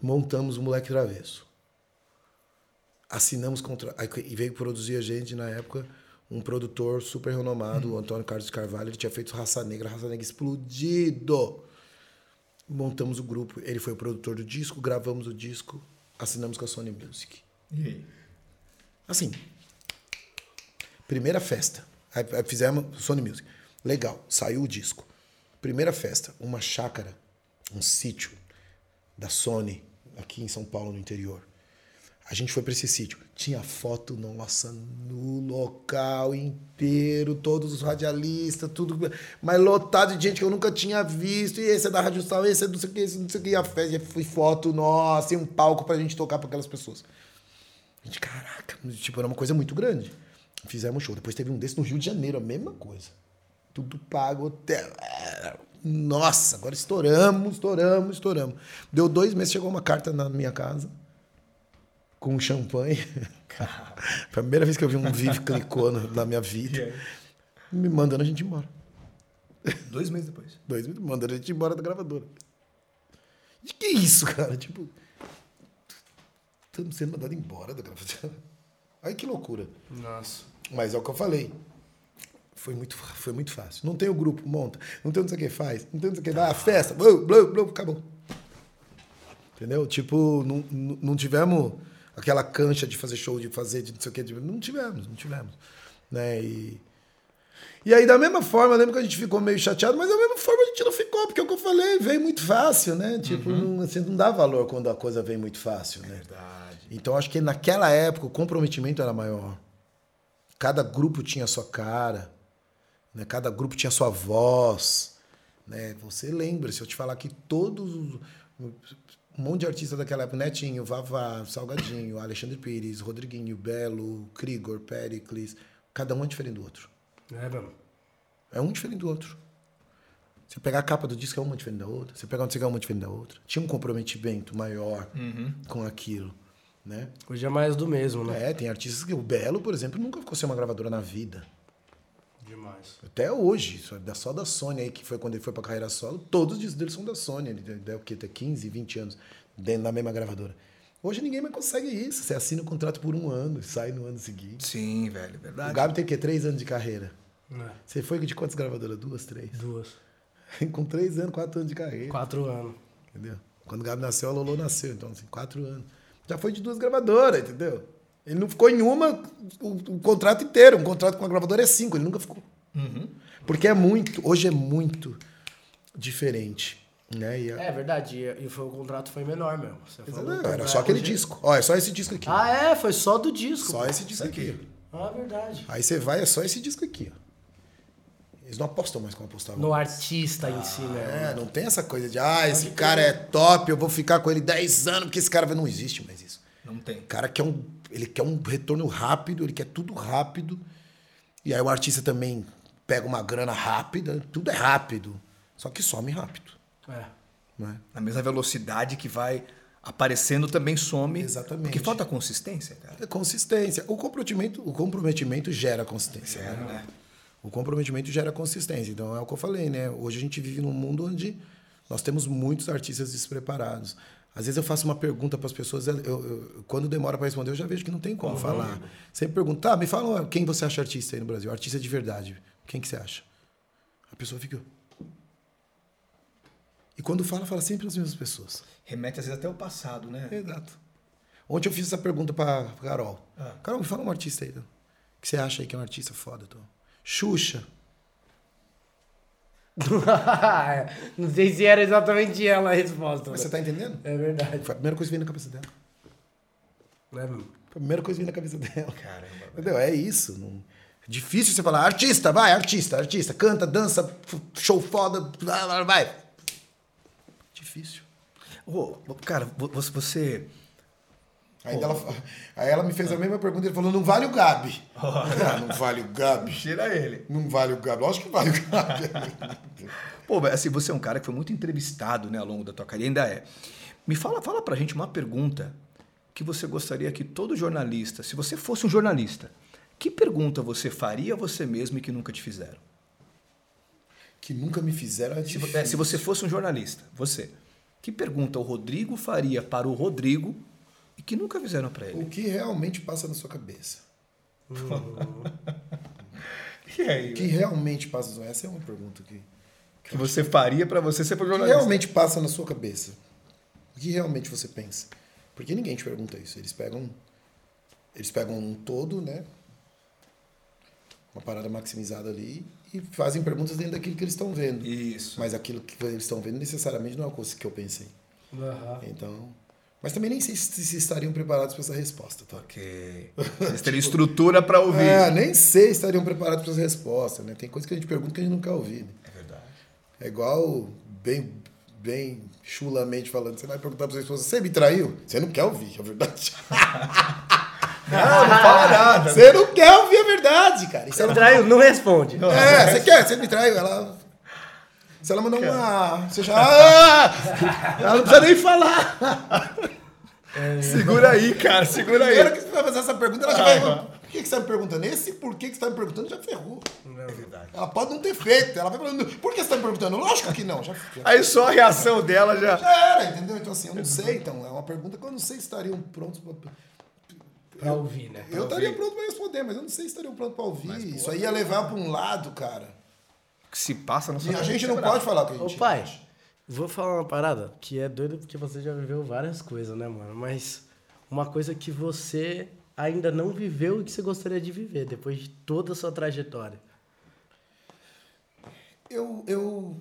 Montamos o Moleque Travesso assinamos contra aí e veio produzir a gente na época um produtor super renomado, o Antônio Carlos de Carvalho, ele tinha feito Raça Negra, Raça Negra explodido. Montamos o grupo, ele foi o produtor do disco, gravamos o disco, assinamos com a Sony Music. E aí? Assim, primeira festa, aí fizemos Sony Music. Legal, saiu o disco. Primeira festa, uma chácara, um sítio da Sony aqui em São Paulo, no interior. A gente foi para esse sítio. Tinha foto nossa no local inteiro, todos os radialistas, tudo, mas lotado de gente que eu nunca tinha visto. E esse é da Rádio Sal, esse é não sei o que, esse não sei o que. A festa, foi foto nossa, e um palco pra gente tocar para aquelas pessoas. A gente, caraca, tipo, era uma coisa muito grande. Fizemos show. Depois teve um desse no Rio de Janeiro, a mesma coisa. Tudo pago, hotel. Nossa, agora estouramos, estouramos, estouramos. Deu dois meses, chegou uma carta na minha casa com champanhe. *laughs* Primeira vez que eu vi um Vive clicou na, minha vida. Me mandando a gente embora. Dois meses depois. Dois meses, mandando a gente embora da gravadora. De que isso, cara? Tipo, estamos sendo mandado embora da gravadora. Aí que loucura. Nossa. Mas é o que eu falei. Foi muito, foi muito fácil. Não tem o grupo, monta. Não tem não sei o que faz. Não tem não sei o que dá. A festa, blá, blá, blá, acabou. Entendeu? Tipo, não não tivemos aquela cancha de fazer show, de fazer, de não sei o que. de- Não tivemos, não tivemos. Né? E, e aí, da mesma forma, eu lembro que a gente ficou meio chateado, mas da mesma forma a gente não ficou, porque é o que eu falei, veio muito fácil, né? Tipo, não, você não dá valor quando a coisa vem muito fácil, né? Verdade. Então acho que naquela época o comprometimento era maior. Cada grupo tinha a sua cara, né? cada grupo tinha a sua voz. Né? Você lembra, se eu te falar que todos os. Um monte de artistas daquela época, Netinho, Vavá, Salgadinho, Alexandre Pires, Rodriguinho, Belo, Krigor, Pericles, cada um é diferente do outro. É, mesmo. É um diferente do outro. Você pegar a capa do disco é uma diferente da outra. Você pegar um disco é uma diferente da outra. Tinha um comprometimento maior com aquilo, né? Hoje é mais do mesmo, né? É, tem artistas que. O Belo, por exemplo, nunca ficou sem uma gravadora na vida. Demais. Até hoje, só da, só da Sony aí, que foi quando ele foi pra carreira solo, todos os discos dele são da Sony. Ele deu o quê? Tem 15, 20 anos dentro da mesma gravadora. Hoje ninguém mais consegue isso. Você assina o contrato por um ano e sai no ano seguinte. Sim, velho, O verdade. Gabi tem o quê? Três anos de carreira. É. Você foi de quantas gravadoras? Duas, três? Duas. *laughs* Com três anos, quatro anos de carreira. Quatro anos. Entendeu? Quando o Gabi nasceu, a Lolo nasceu. Então, assim, quatro anos. Já foi de duas gravadoras, entendeu? Ele não ficou em uma o, o contrato inteiro. Um contrato com a gravadora é cinco, ele nunca ficou. Porque é muito, hoje é muito diferente. Né? E a- É verdade, e, foi, o contrato foi menor mesmo. Você falou, Não, o era só aquele hoje- disco. Ó, é só esse disco aqui. Ah, é? Foi só do disco. só esse disco aqui. Ah, verdade. Aí você vai, é só esse disco aqui. Ó. Eles não apostam mais como apostavam. No artista em si, né? É, não tem essa coisa de, ah, esse cara é top, eu vou ficar com ele 10 anos, porque esse cara vai-" não existe mais isso. Não tem. O cara quer um, ele quer um retorno rápido, ele quer tudo rápido. E aí o artista também pega uma grana rápida, tudo é rápido, só que some rápido, É. né? Na mesma velocidade que vai aparecendo também some. Exatamente. Porque falta consistência, cara. É consistência. O comprometimento, o comprometimento gera consistência. Né? né? O comprometimento gera consistência. Então é o que eu falei, né? Hoje a gente vive num mundo onde nós temos muitos artistas despreparados. Às vezes eu faço uma pergunta para as pessoas, eu, eu- quando demora para responder, eu já vejo que não tem como falar. Sempre pergunto, tá, me fala quem você acha artista aí no Brasil, artista de verdade. Quem que você acha? A pessoa fica. E quando fala, fala sempre as mesmas pessoas. Remete às vezes até o passado, né? Exato. Ontem eu fiz essa pergunta pra Carol. Ah. Carol, me fala um artista aí. tá? Que você acha aí que é um artista foda? Tô? Xuxa. *laughs* Não sei se era exatamente ela a resposta. Mas você tá entendendo? É verdade. Foi a primeira coisa que veio na cabeça dela. Meu? Foi a primeira coisa que veio na cabeça dela. Caramba. Entendeu? É isso. Não... É difícil você falar, artista, vai, artista, artista, canta, dança, show foda, vai. Difícil. Ô, cara, vo- você- Ainda ela, aí ela me fez a mesma pergunta e ele falou, não vale o Gabi. *laughs* Ah, não vale o Gabi. Tira ele. Não vale o Gabi. Lógico que vale o Gabi. *laughs* Pô, assim, você é um cara que foi muito entrevistado, né, ao longo da tua carreira, ainda é. Me fala, fala pra gente uma pergunta que você gostaria que todo jornalista, se você fosse um jornalista, que pergunta você faria a você mesmo e que nunca te fizeram? que nunca me fizeram é Se, é, se você fosse um jornalista, você, que pergunta o Rodrigo faria para o Rodrigo e que nunca fizeram pra ele? O que realmente passa na sua cabeça? *laughs* E aí? O que realmente passa na sua Essa é uma pergunta que, que você faria pra você ser um o que jornalista? realmente passa na sua cabeça. O que realmente você pensa? Porque ninguém te pergunta isso. Eles pegam eles pegam um todo, né? Uma parada maximizada ali e fazem perguntas dentro daquilo que eles estão vendo. Isso. Mas aquilo que eles estão vendo necessariamente não é o que eu pensei. Aham. Então, mas também nem sei se, se estariam preparados para essa resposta, tá? Ok. Vocês teriam estrutura pra ouvir. É, nem sei se estariam preparados para essa resposta, né? Tem coisa que a gente pergunta que a gente não quer ouvir. Né? É verdade. É igual, bem, bem chulamente falando, você vai perguntar para sua esposa, você me traiu? Você não quer ouvir, é verdade. *laughs* Não, não fala nada. Você não quer ouvir a verdade, cara. Se Você ela, traiu? Não responde. é, você quer, você me traiu. Ela, se ela mandar uma... Você já... Ah! *laughs* Ela não precisa nem falar. Segura aí, cara, segura aí. Primeiro que você vai fazer essa pergunta, ela já vai... Por que que você está me perguntando? Esse porquê que você está me perguntando já ferrou. É verdade. Ela pode não ter feito. Ela vai falando, por que você está me perguntando? Lógico que não. Já, já, Aí só a reação dela já. já era, entendeu? Então, assim, eu não sei. Então, é uma pergunta que eu não sei se estariam prontos para... Pra ouvir, né? Eu estaria pronto para responder, mas eu não sei se estariam prontos para ouvir. Isso aí ia levar para um lado, cara. Que se passa na sua E a gente não pode falar o que a Ô gente pai, acha. vou falar uma parada que é doido porque você já viveu várias coisas, né, mano? Mas uma coisa que você ainda não viveu e que você gostaria de viver depois de toda a sua trajetória. Eu, eu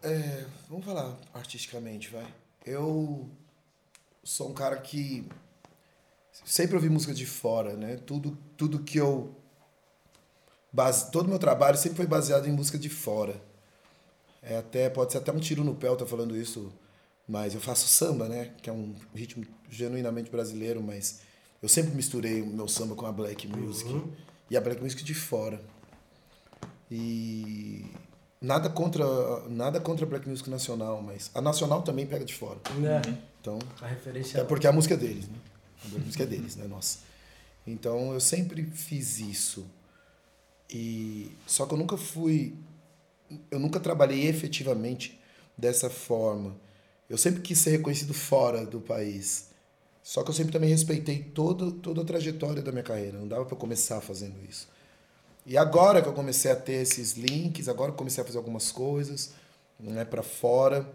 é, vamos falar artisticamente, vai. Eu sou um cara que sempre ouvi música de fora, né? Tudo, tudo que eu base, todo meu trabalho sempre foi baseado em música de fora. É até pode ser até um tiro no pé eu tô falando isso, mas eu faço samba, né? Que é um ritmo genuinamente brasileiro, mas eu sempre misturei o meu samba com a black music e a black music de fora. E nada contra nada contra a black music nacional, mas a nacional também pega de fora. Né? Então, A referência é porque a música é deles, né? A música é deles, não é nossa. Então eu sempre fiz isso. E só que eu nunca fui eu nunca trabalhei efetivamente dessa forma. Eu sempre quis ser reconhecido fora do país. Só que eu sempre também respeitei todo, toda a trajetória da minha carreira. Não dava para começar fazendo isso. E agora que eu comecei a ter esses links, agora que eu comecei a fazer algumas coisas, né, para fora.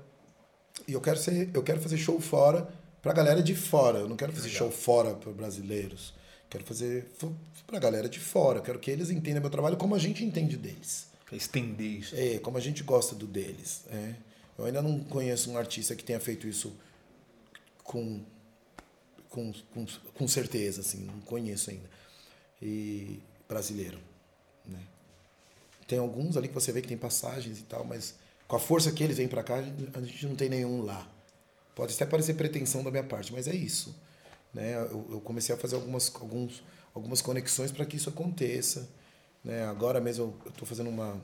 E eu quero ser, eu quero fazer show fora pra galera de fora. Eu não quero fazer show fora para brasileiros. Quero fazer fo- pra galera de fora. Quero que eles entendam meu trabalho como a gente entende deles. Pra estender isso. É, como a gente gosta do deles. é. Eu ainda não conheço um artista que tenha feito isso com, com, com, com certeza, assim, não conheço ainda. E brasileiro, né? tem alguns ali que você vê que tem passagens e tal, mas com a força que eles vêm para cá, a gente não tem nenhum lá. Pode até parecer pretensão da minha parte, mas é isso. Né? Eu, eu comecei a fazer algumas, alguns, algumas conexões para que isso aconteça. Né? Agora mesmo eu estou fazendo uma,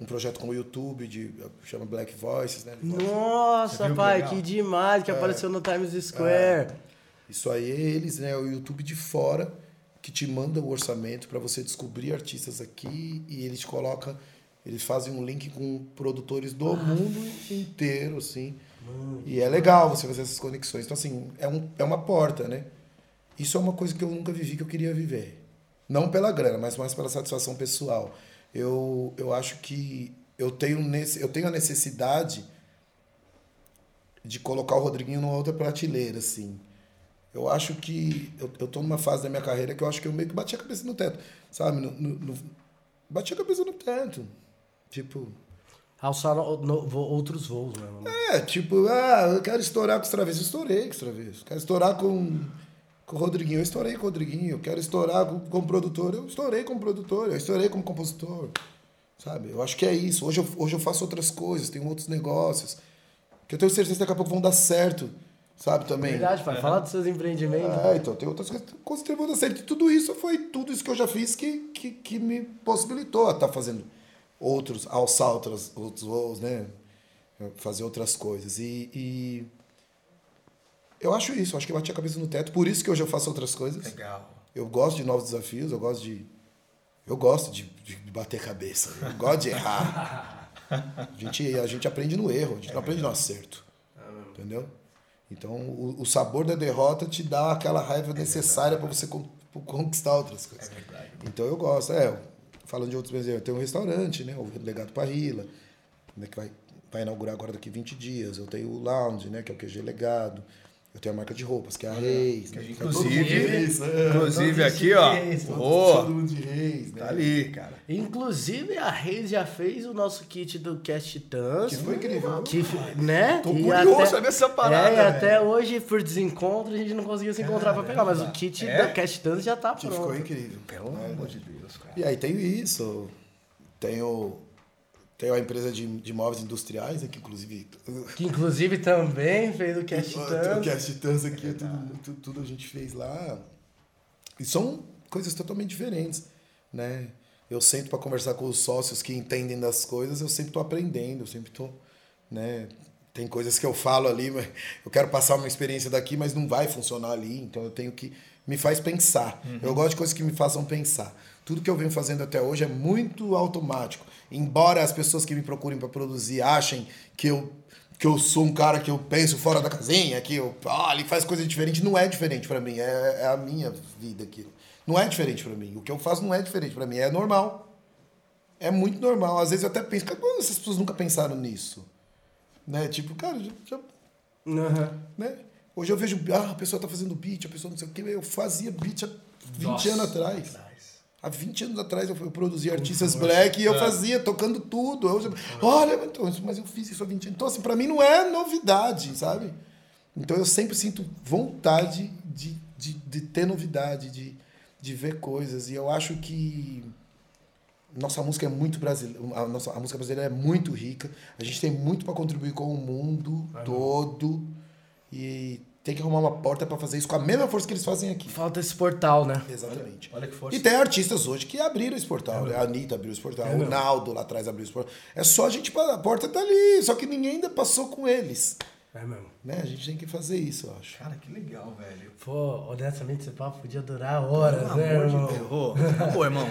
um projeto com o YouTube, de, chama Black Voices. Né? Nossa, pai, que, que demais que é, apareceu no Times Square. É, isso aí é eles, né? O YouTube de fora que te manda o orçamento para você descobrir artistas aqui e eles colocam, eles fazem um link com produtores do ah. mundo inteiro, assim. E é legal você fazer essas conexões. Então, assim, é, um, é uma porta, né? Isso é uma coisa que eu nunca vivi que eu queria viver. Não pela grana, mas mais pela satisfação pessoal. Eu, eu acho que eu tenho, nesse, eu tenho a necessidade de colocar o Rodriguinho numa outra prateleira, assim. Eu acho que eu, eu tô numa fase da minha carreira que eu acho que eu meio que bati a cabeça no teto, sabe? No, no, no, bati a cabeça no teto. Tipo. Alçar outros voos, né? É, tipo, ah, eu quero estourar com os travessos. Estourei com os travessos. Quero estourar com, com o Rodriguinho. Eu estourei com o Rodriguinho. Eu quero estourar com, como produtor. Eu estourei como produtor. Eu estourei como compositor. Sabe? Eu acho que é isso. Hoje eu, hoje eu faço outras coisas, tenho outros negócios. Que eu tenho certeza que daqui a pouco vão dar certo sabe também. Verdade, pai. Fala dos seus empreendimentos. É, então, tem outras coisas que contribuem certo. Tudo isso foi tudo isso que eu já fiz que, que, que me possibilitou a estar tá fazendo outros, alçar outras, outros voos, né? Fazer outras coisas. E, e eu acho isso, eu acho que eu bati a cabeça no teto, por isso que hoje eu faço outras coisas. Legal. Eu gosto de novos desafios, eu gosto de. Eu gosto de, de bater cabeça, eu gosto de errar. A gente, a gente aprende no erro, a gente é não aprende no acerto. Entendeu? Então, o, o, sabor da derrota te dá aquela raiva é necessária para você conquistar outras coisas. É verdade. Então, eu gosto. É, falando de outros exemplos, tenho um restaurante, né? O Legado Parrila, né, que vai, vai inaugurar agora daqui 20 dias. Eu tenho o Lounge, né? Que é o QG Legado. Eu tenho a marca de roupas, que é a Reis. Que né? inclusive, reis, é, inclusive aqui, ó. Reis, todo mundo de Reis, né? Tá ali, cara. Inclusive, a Reis já fez o nosso kit do Cast Tans. Que foi incrível. Que, né? Tô e curioso até, saber essa parada. É, e até hoje, por desencontro, a gente não conseguiu se encontrar é, pra pegar. Mas o kit é? do Cast Tans já tá pronto. Ficou incrível. Pelo amor de Deus, cara. E aí tenho isso. Tenho tem uma empresa de, de móveis industriais, aqui, inclusive. Que inclusive também fez o Cast *laughs* Tans. O Cast aqui, é tudo, tudo, tudo, a gente fez lá. E são coisas totalmente diferentes, né? Eu sento para conversar com os sócios que entendem das coisas, eu sempre estou aprendendo, eu sempre estou, né? Tem coisas que eu falo ali, mas eu quero passar uma experiência daqui, mas não vai funcionar ali, então eu tenho que me faz pensar. Uhum. Eu gosto de coisas que me façam pensar. Tudo que eu venho fazendo até hoje é muito automático. Embora as pessoas que me procurem para produzir achem que eu que eu sou um cara que eu penso fora da casinha, que eu ah, ele faz coisa diferente, não é diferente para mim, é, é, a minha vida aquilo. Não é diferente para mim. O que eu faço não é diferente para mim, é normal. É muito normal. Às vezes eu até penso, cara, como essas pessoas nunca pensaram nisso? Né? Tipo, cara, já, uhum. né? Hoje eu vejo, ah, a pessoa tá fazendo beat, a pessoa não sei o quê. Eu fazia beat há 20 Nossa, anos atrás. Há 20 anos atrás eu, eu produzia artistas black e eu é. fazia, tocando tudo. Eu, olha, então, mas eu fiz isso há 20 anos. Então, assim, pra mim não é novidade, sabe? Então eu sempre sinto vontade de, de, de ter novidade, de, de ver coisas. E eu acho que nossa música é muito brasileira, a, nossa, a música brasileira é muito rica. A gente tem muito para contribuir com o mundo todo. E tem que arrumar uma porta para fazer isso com a mesma força que eles fazem aqui. Falta esse portal, né? Exatamente. Olha, olha que força. E tem artistas hoje que abriram esse portal. É, a Anitta abriu esse portal, é, o Naldo lá atrás abriu esse portal. É só a gente. A porta tá ali, só que ninguém ainda passou com eles. É mesmo. Né? A gente tem que fazer isso, eu acho. Cara, que legal, velho. Pô, honestamente, esse papo podia durar horas, Pelo né, irmão? De Deus. Pô, *laughs* irmão.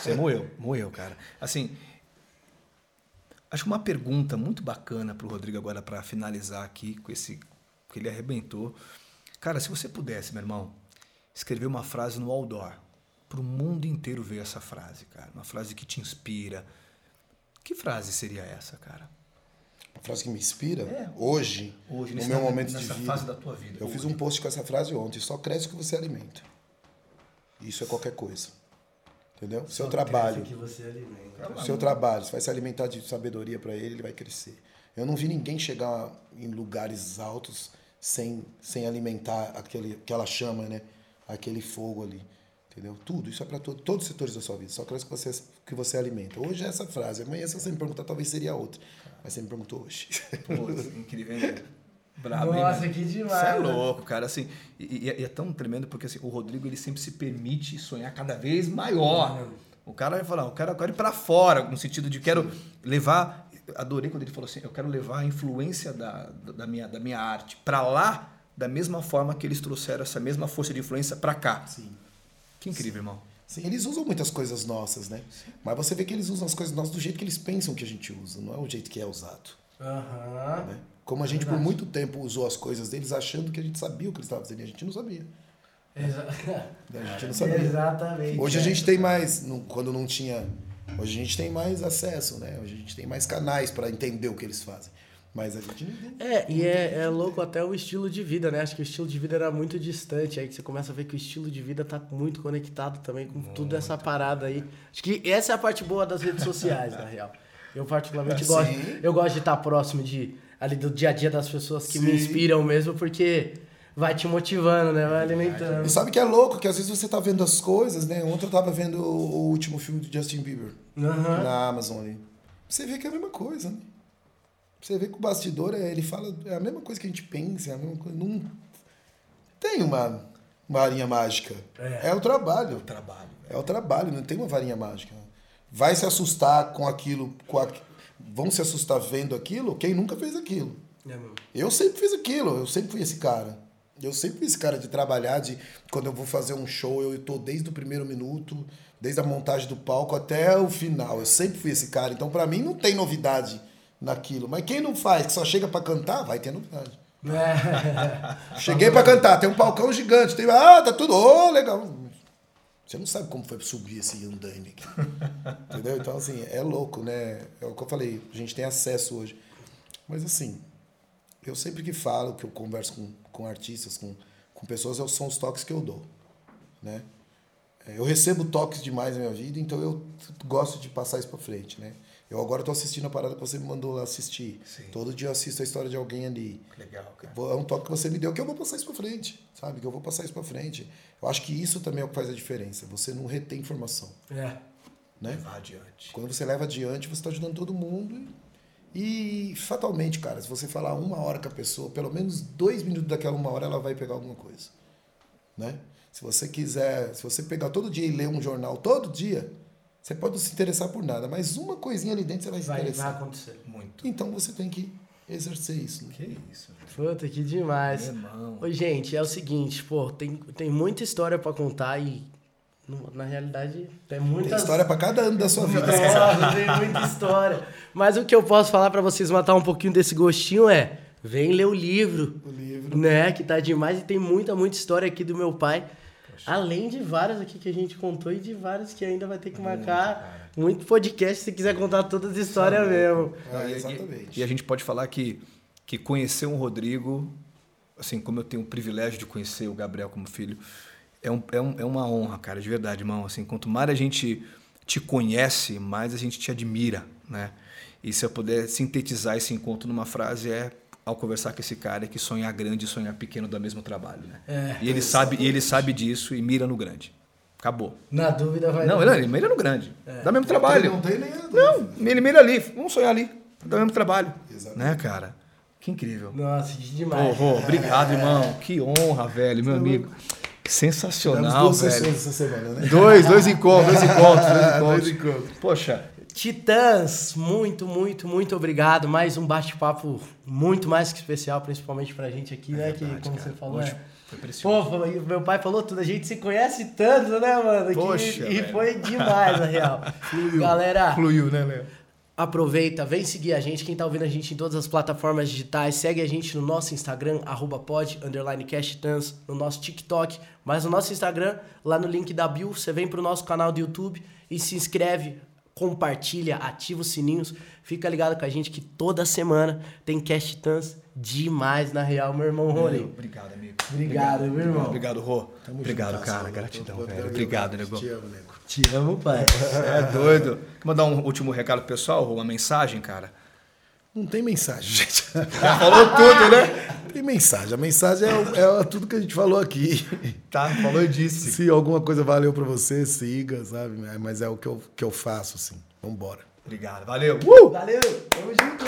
Você moeu, moeu, cara. Assim, acho uma pergunta muito bacana pro Rodrigo agora para finalizar aqui com esse porque ele arrebentou. Cara, se você pudesse, meu irmão, escrever uma frase no outdoor, para o mundo inteiro ver essa frase, cara, uma frase que te inspira, que frase seria essa, cara? Uma frase que me inspira? É, hoje, hoje, no meu momento de vida. fase da tua vida. Eu hoje. fiz um post com essa frase ontem, só cresce o que você alimenta. Isso é qualquer coisa. Entendeu? Só seu trabalho. Que você alimenta. Seu trabalho, você vai se alimentar de sabedoria para ele, ele vai crescer. Eu não vi ninguém chegar em lugares altos sem, sem alimentar aquele, aquela chama, né? Aquele fogo ali. Entendeu? Tudo, isso é para todo, todos os setores da sua vida, só aquelas que você, que você alimenta. Hoje é essa frase, amanhã se você me perguntar, talvez seria outra. Mas você me perguntou hoje. Putz, incrível? Brabo, Nossa, hein, que demais, Você é né? louco, cara. Assim, e, e é tão tremendo porque assim, o Rodrigo ele sempre se permite sonhar cada vez maior. O cara vai falar, o cara quer ir pra fora, no sentido de quero levar. Adorei quando ele falou assim: eu quero levar a influência da, da, minha, da minha arte pra lá, da mesma forma que eles trouxeram essa mesma força de influência pra cá. Sim. Que incrível, irmão. Sim, eles usam muitas coisas nossas, né? Mas você vê que eles usam as coisas nossas do jeito que eles pensam que a gente usa, não é o jeito que é usado. Aham. Né? Como a gente por Verdade. muito tempo usou as coisas deles achando que a gente sabia o que eles estavam fazendo e a gente não sabia. Exa- né? A gente *laughs* não sabia. Exatamente. Hoje a gente tem mais, não- quando não tinha. Hoje a gente tem mais acesso, né? Hoje a gente tem mais canais para entender o que eles fazem. Mas a gente não. É, e é, é louco até o estilo de vida, né? Acho que o estilo de vida era muito distante. Aí que você começa a ver que o estilo de vida tá muito conectado também com tudo essa parada aí. Acho que essa é a parte boa das redes sociais, na real. Eu particularmente Sim. gosto. Eu gosto de estar próximo de, ali do dia a dia das pessoas que me Sim. inspiram mesmo, porque vai te motivando, né? Vai alimentando. E sabe que é louco que às vezes você tá vendo as coisas, né? Ontem eu tava vendo o, o último filme do Justin Bieber Aham. na Amazon ali. Você vê que é a mesma coisa, né? Você vê que o bastidor, é, ele fala, é a mesma coisa que a gente pensa, é a mesma coisa. Não tem uma varinha mágica. É. É, o trabalho. Trabalho. É o trabalho, não tem uma varinha mágica. Vai se assustar com aquilo, com a... vão se assustar vendo aquilo quem nunca fez aquilo. É. Eu sempre fiz aquilo, eu sempre fui esse cara. Eu sempre fui esse cara de trabalhar, de quando eu vou fazer um show, eu tô desde o primeiro minuto, desde a montagem do palco até o final. Eu sempre fui esse cara. Então, pra mim, não tem novidade naquilo. Mas quem não faz, que só chega pra cantar, vai ter novidade. É. *laughs* Cheguei pra cantar, tem um palcão gigante, tem. Ah, tá tudo. Ô, legal. Você não sabe como foi subir esse andaime aqui. Entendeu? Então, assim, é louco, né? É o que eu falei, a gente tem acesso hoje. Mas, assim, eu sempre que falo, que eu converso com, com artistas, com, com pessoas, são os toques que eu dou, né? É, Eu recebo toques demais na minha vida, então eu gosto de passar isso pra frente, né? Eu agora tô assistindo a parada que você me mandou assistir. Sim. Todo dia eu assisto a história de alguém ali. Legal, cara. É um toque que você me deu que eu vou passar isso pra frente, sabe? Que eu vou passar isso pra frente. Eu acho que isso também é o que faz a diferença. Você não retém informação, É. né? Levar adiante. Quando você leva adiante, você está ajudando todo mundo. E, e, fatalmente, cara, se você falar uma hora com a pessoa, pelo menos dois minutos daquela uma hora, ela vai pegar alguma coisa, né? Se você quiser, se você pegar todo dia e ler um jornal todo dia, você pode não se interessar por nada, mas uma coisinha ali dentro você vai se Vai, vai interessar. acontecer. Muito. Então você tem que exercer isso. Né? Que isso, Puta, que demais. meu irmão. Ô, gente, é o seguinte, pô, tem, tem muita história pra contar e na realidade tem muita Tem história para cada ano da sua vida. Nossa, tem muita história. Mas o que eu posso falar pra vocês matar um pouquinho desse gostinho é, vem ler o livro, O livro. né, que tá demais e tem muita, muita história aqui do meu pai. Além de várias aqui que a gente contou e de várias que ainda vai ter que marcar muito podcast se quiser contar todas as histórias mesmo. É, E- e- exatamente. E, a gente pode falar que, que conhecer um Rodrigo, assim, como eu tenho o privilégio de conhecer o Gabriel como filho, é, um, é, um, é uma honra, cara, de verdade, irmão. Assim, quanto mais a gente te conhece, mais a gente te admira, né? E se eu puder sintetizar esse encontro numa frase é ao conversar com esse cara é que sonhar grande e sonhar pequeno dá o mesmo trabalho, né? É. e ele sabe e ele sabe disso e mira no grande. Acabou. Na dúvida vai Não, dar. ele, ele mira no grande. Dá o mesmo trabalho. Não tem nem. Não, ele mira ali, vamos sonhar ali. Dá o mesmo trabalho. Exatamente. Né, cara? Que incrível. Nossa, que demais. Rô, obrigado, irmão. Que honra, velho, meu amigo. Tivemos Sensacional, duas velho. sessões essa semana, né? Dois, dois encontros, dois encontros, dois *laughs* encontros. Dois encontros. Poxa, Titãs, muito, muito, muito obrigado. Mais um bate-papo muito mais que especial, principalmente pra gente aqui, né? que, como você falou, Hoje é. foi Pô, precioso. foi- meu pai falou tudo, a gente se conhece tanto, né, mano? que- Poxa, e velho. foi demais, na real. *laughs* Galera, Fluiu, né, Léo? Aproveita, vem seguir a gente. Quem tá ouvindo a gente em todas as plataformas digitais, segue a gente no nosso Instagram, arroba pod, no nosso TikTok, mas no nosso Instagram, lá no link da bio, você vem pro nosso canal do YouTube e se inscreve, compartilha, ativa os sininhos, fica ligado com a gente que toda semana tem Cast Tans demais, na real, meu irmão Rony. Obrigado, amigo. Obrigado, meu irmão. Obrigado, Rô. Tamo Obrigado, junto, cara. Saulo. Gratidão, velho. Obrigado, nego. Te amo, nego. Te amo, pai. É doido. Quer mandar um último recado pro pessoal? Uma mensagem, cara? Não tem mensagem, *laughs* gente. Já falou tudo, né? Tem mensagem. A mensagem é, é tudo que a gente falou aqui. Tá, falou disso. Se alguma coisa valeu pra você, siga, sabe? Mas é o que eu, que eu faço, assim. Vambora. Obrigado, valeu. Uh! Valeu, tamo junto.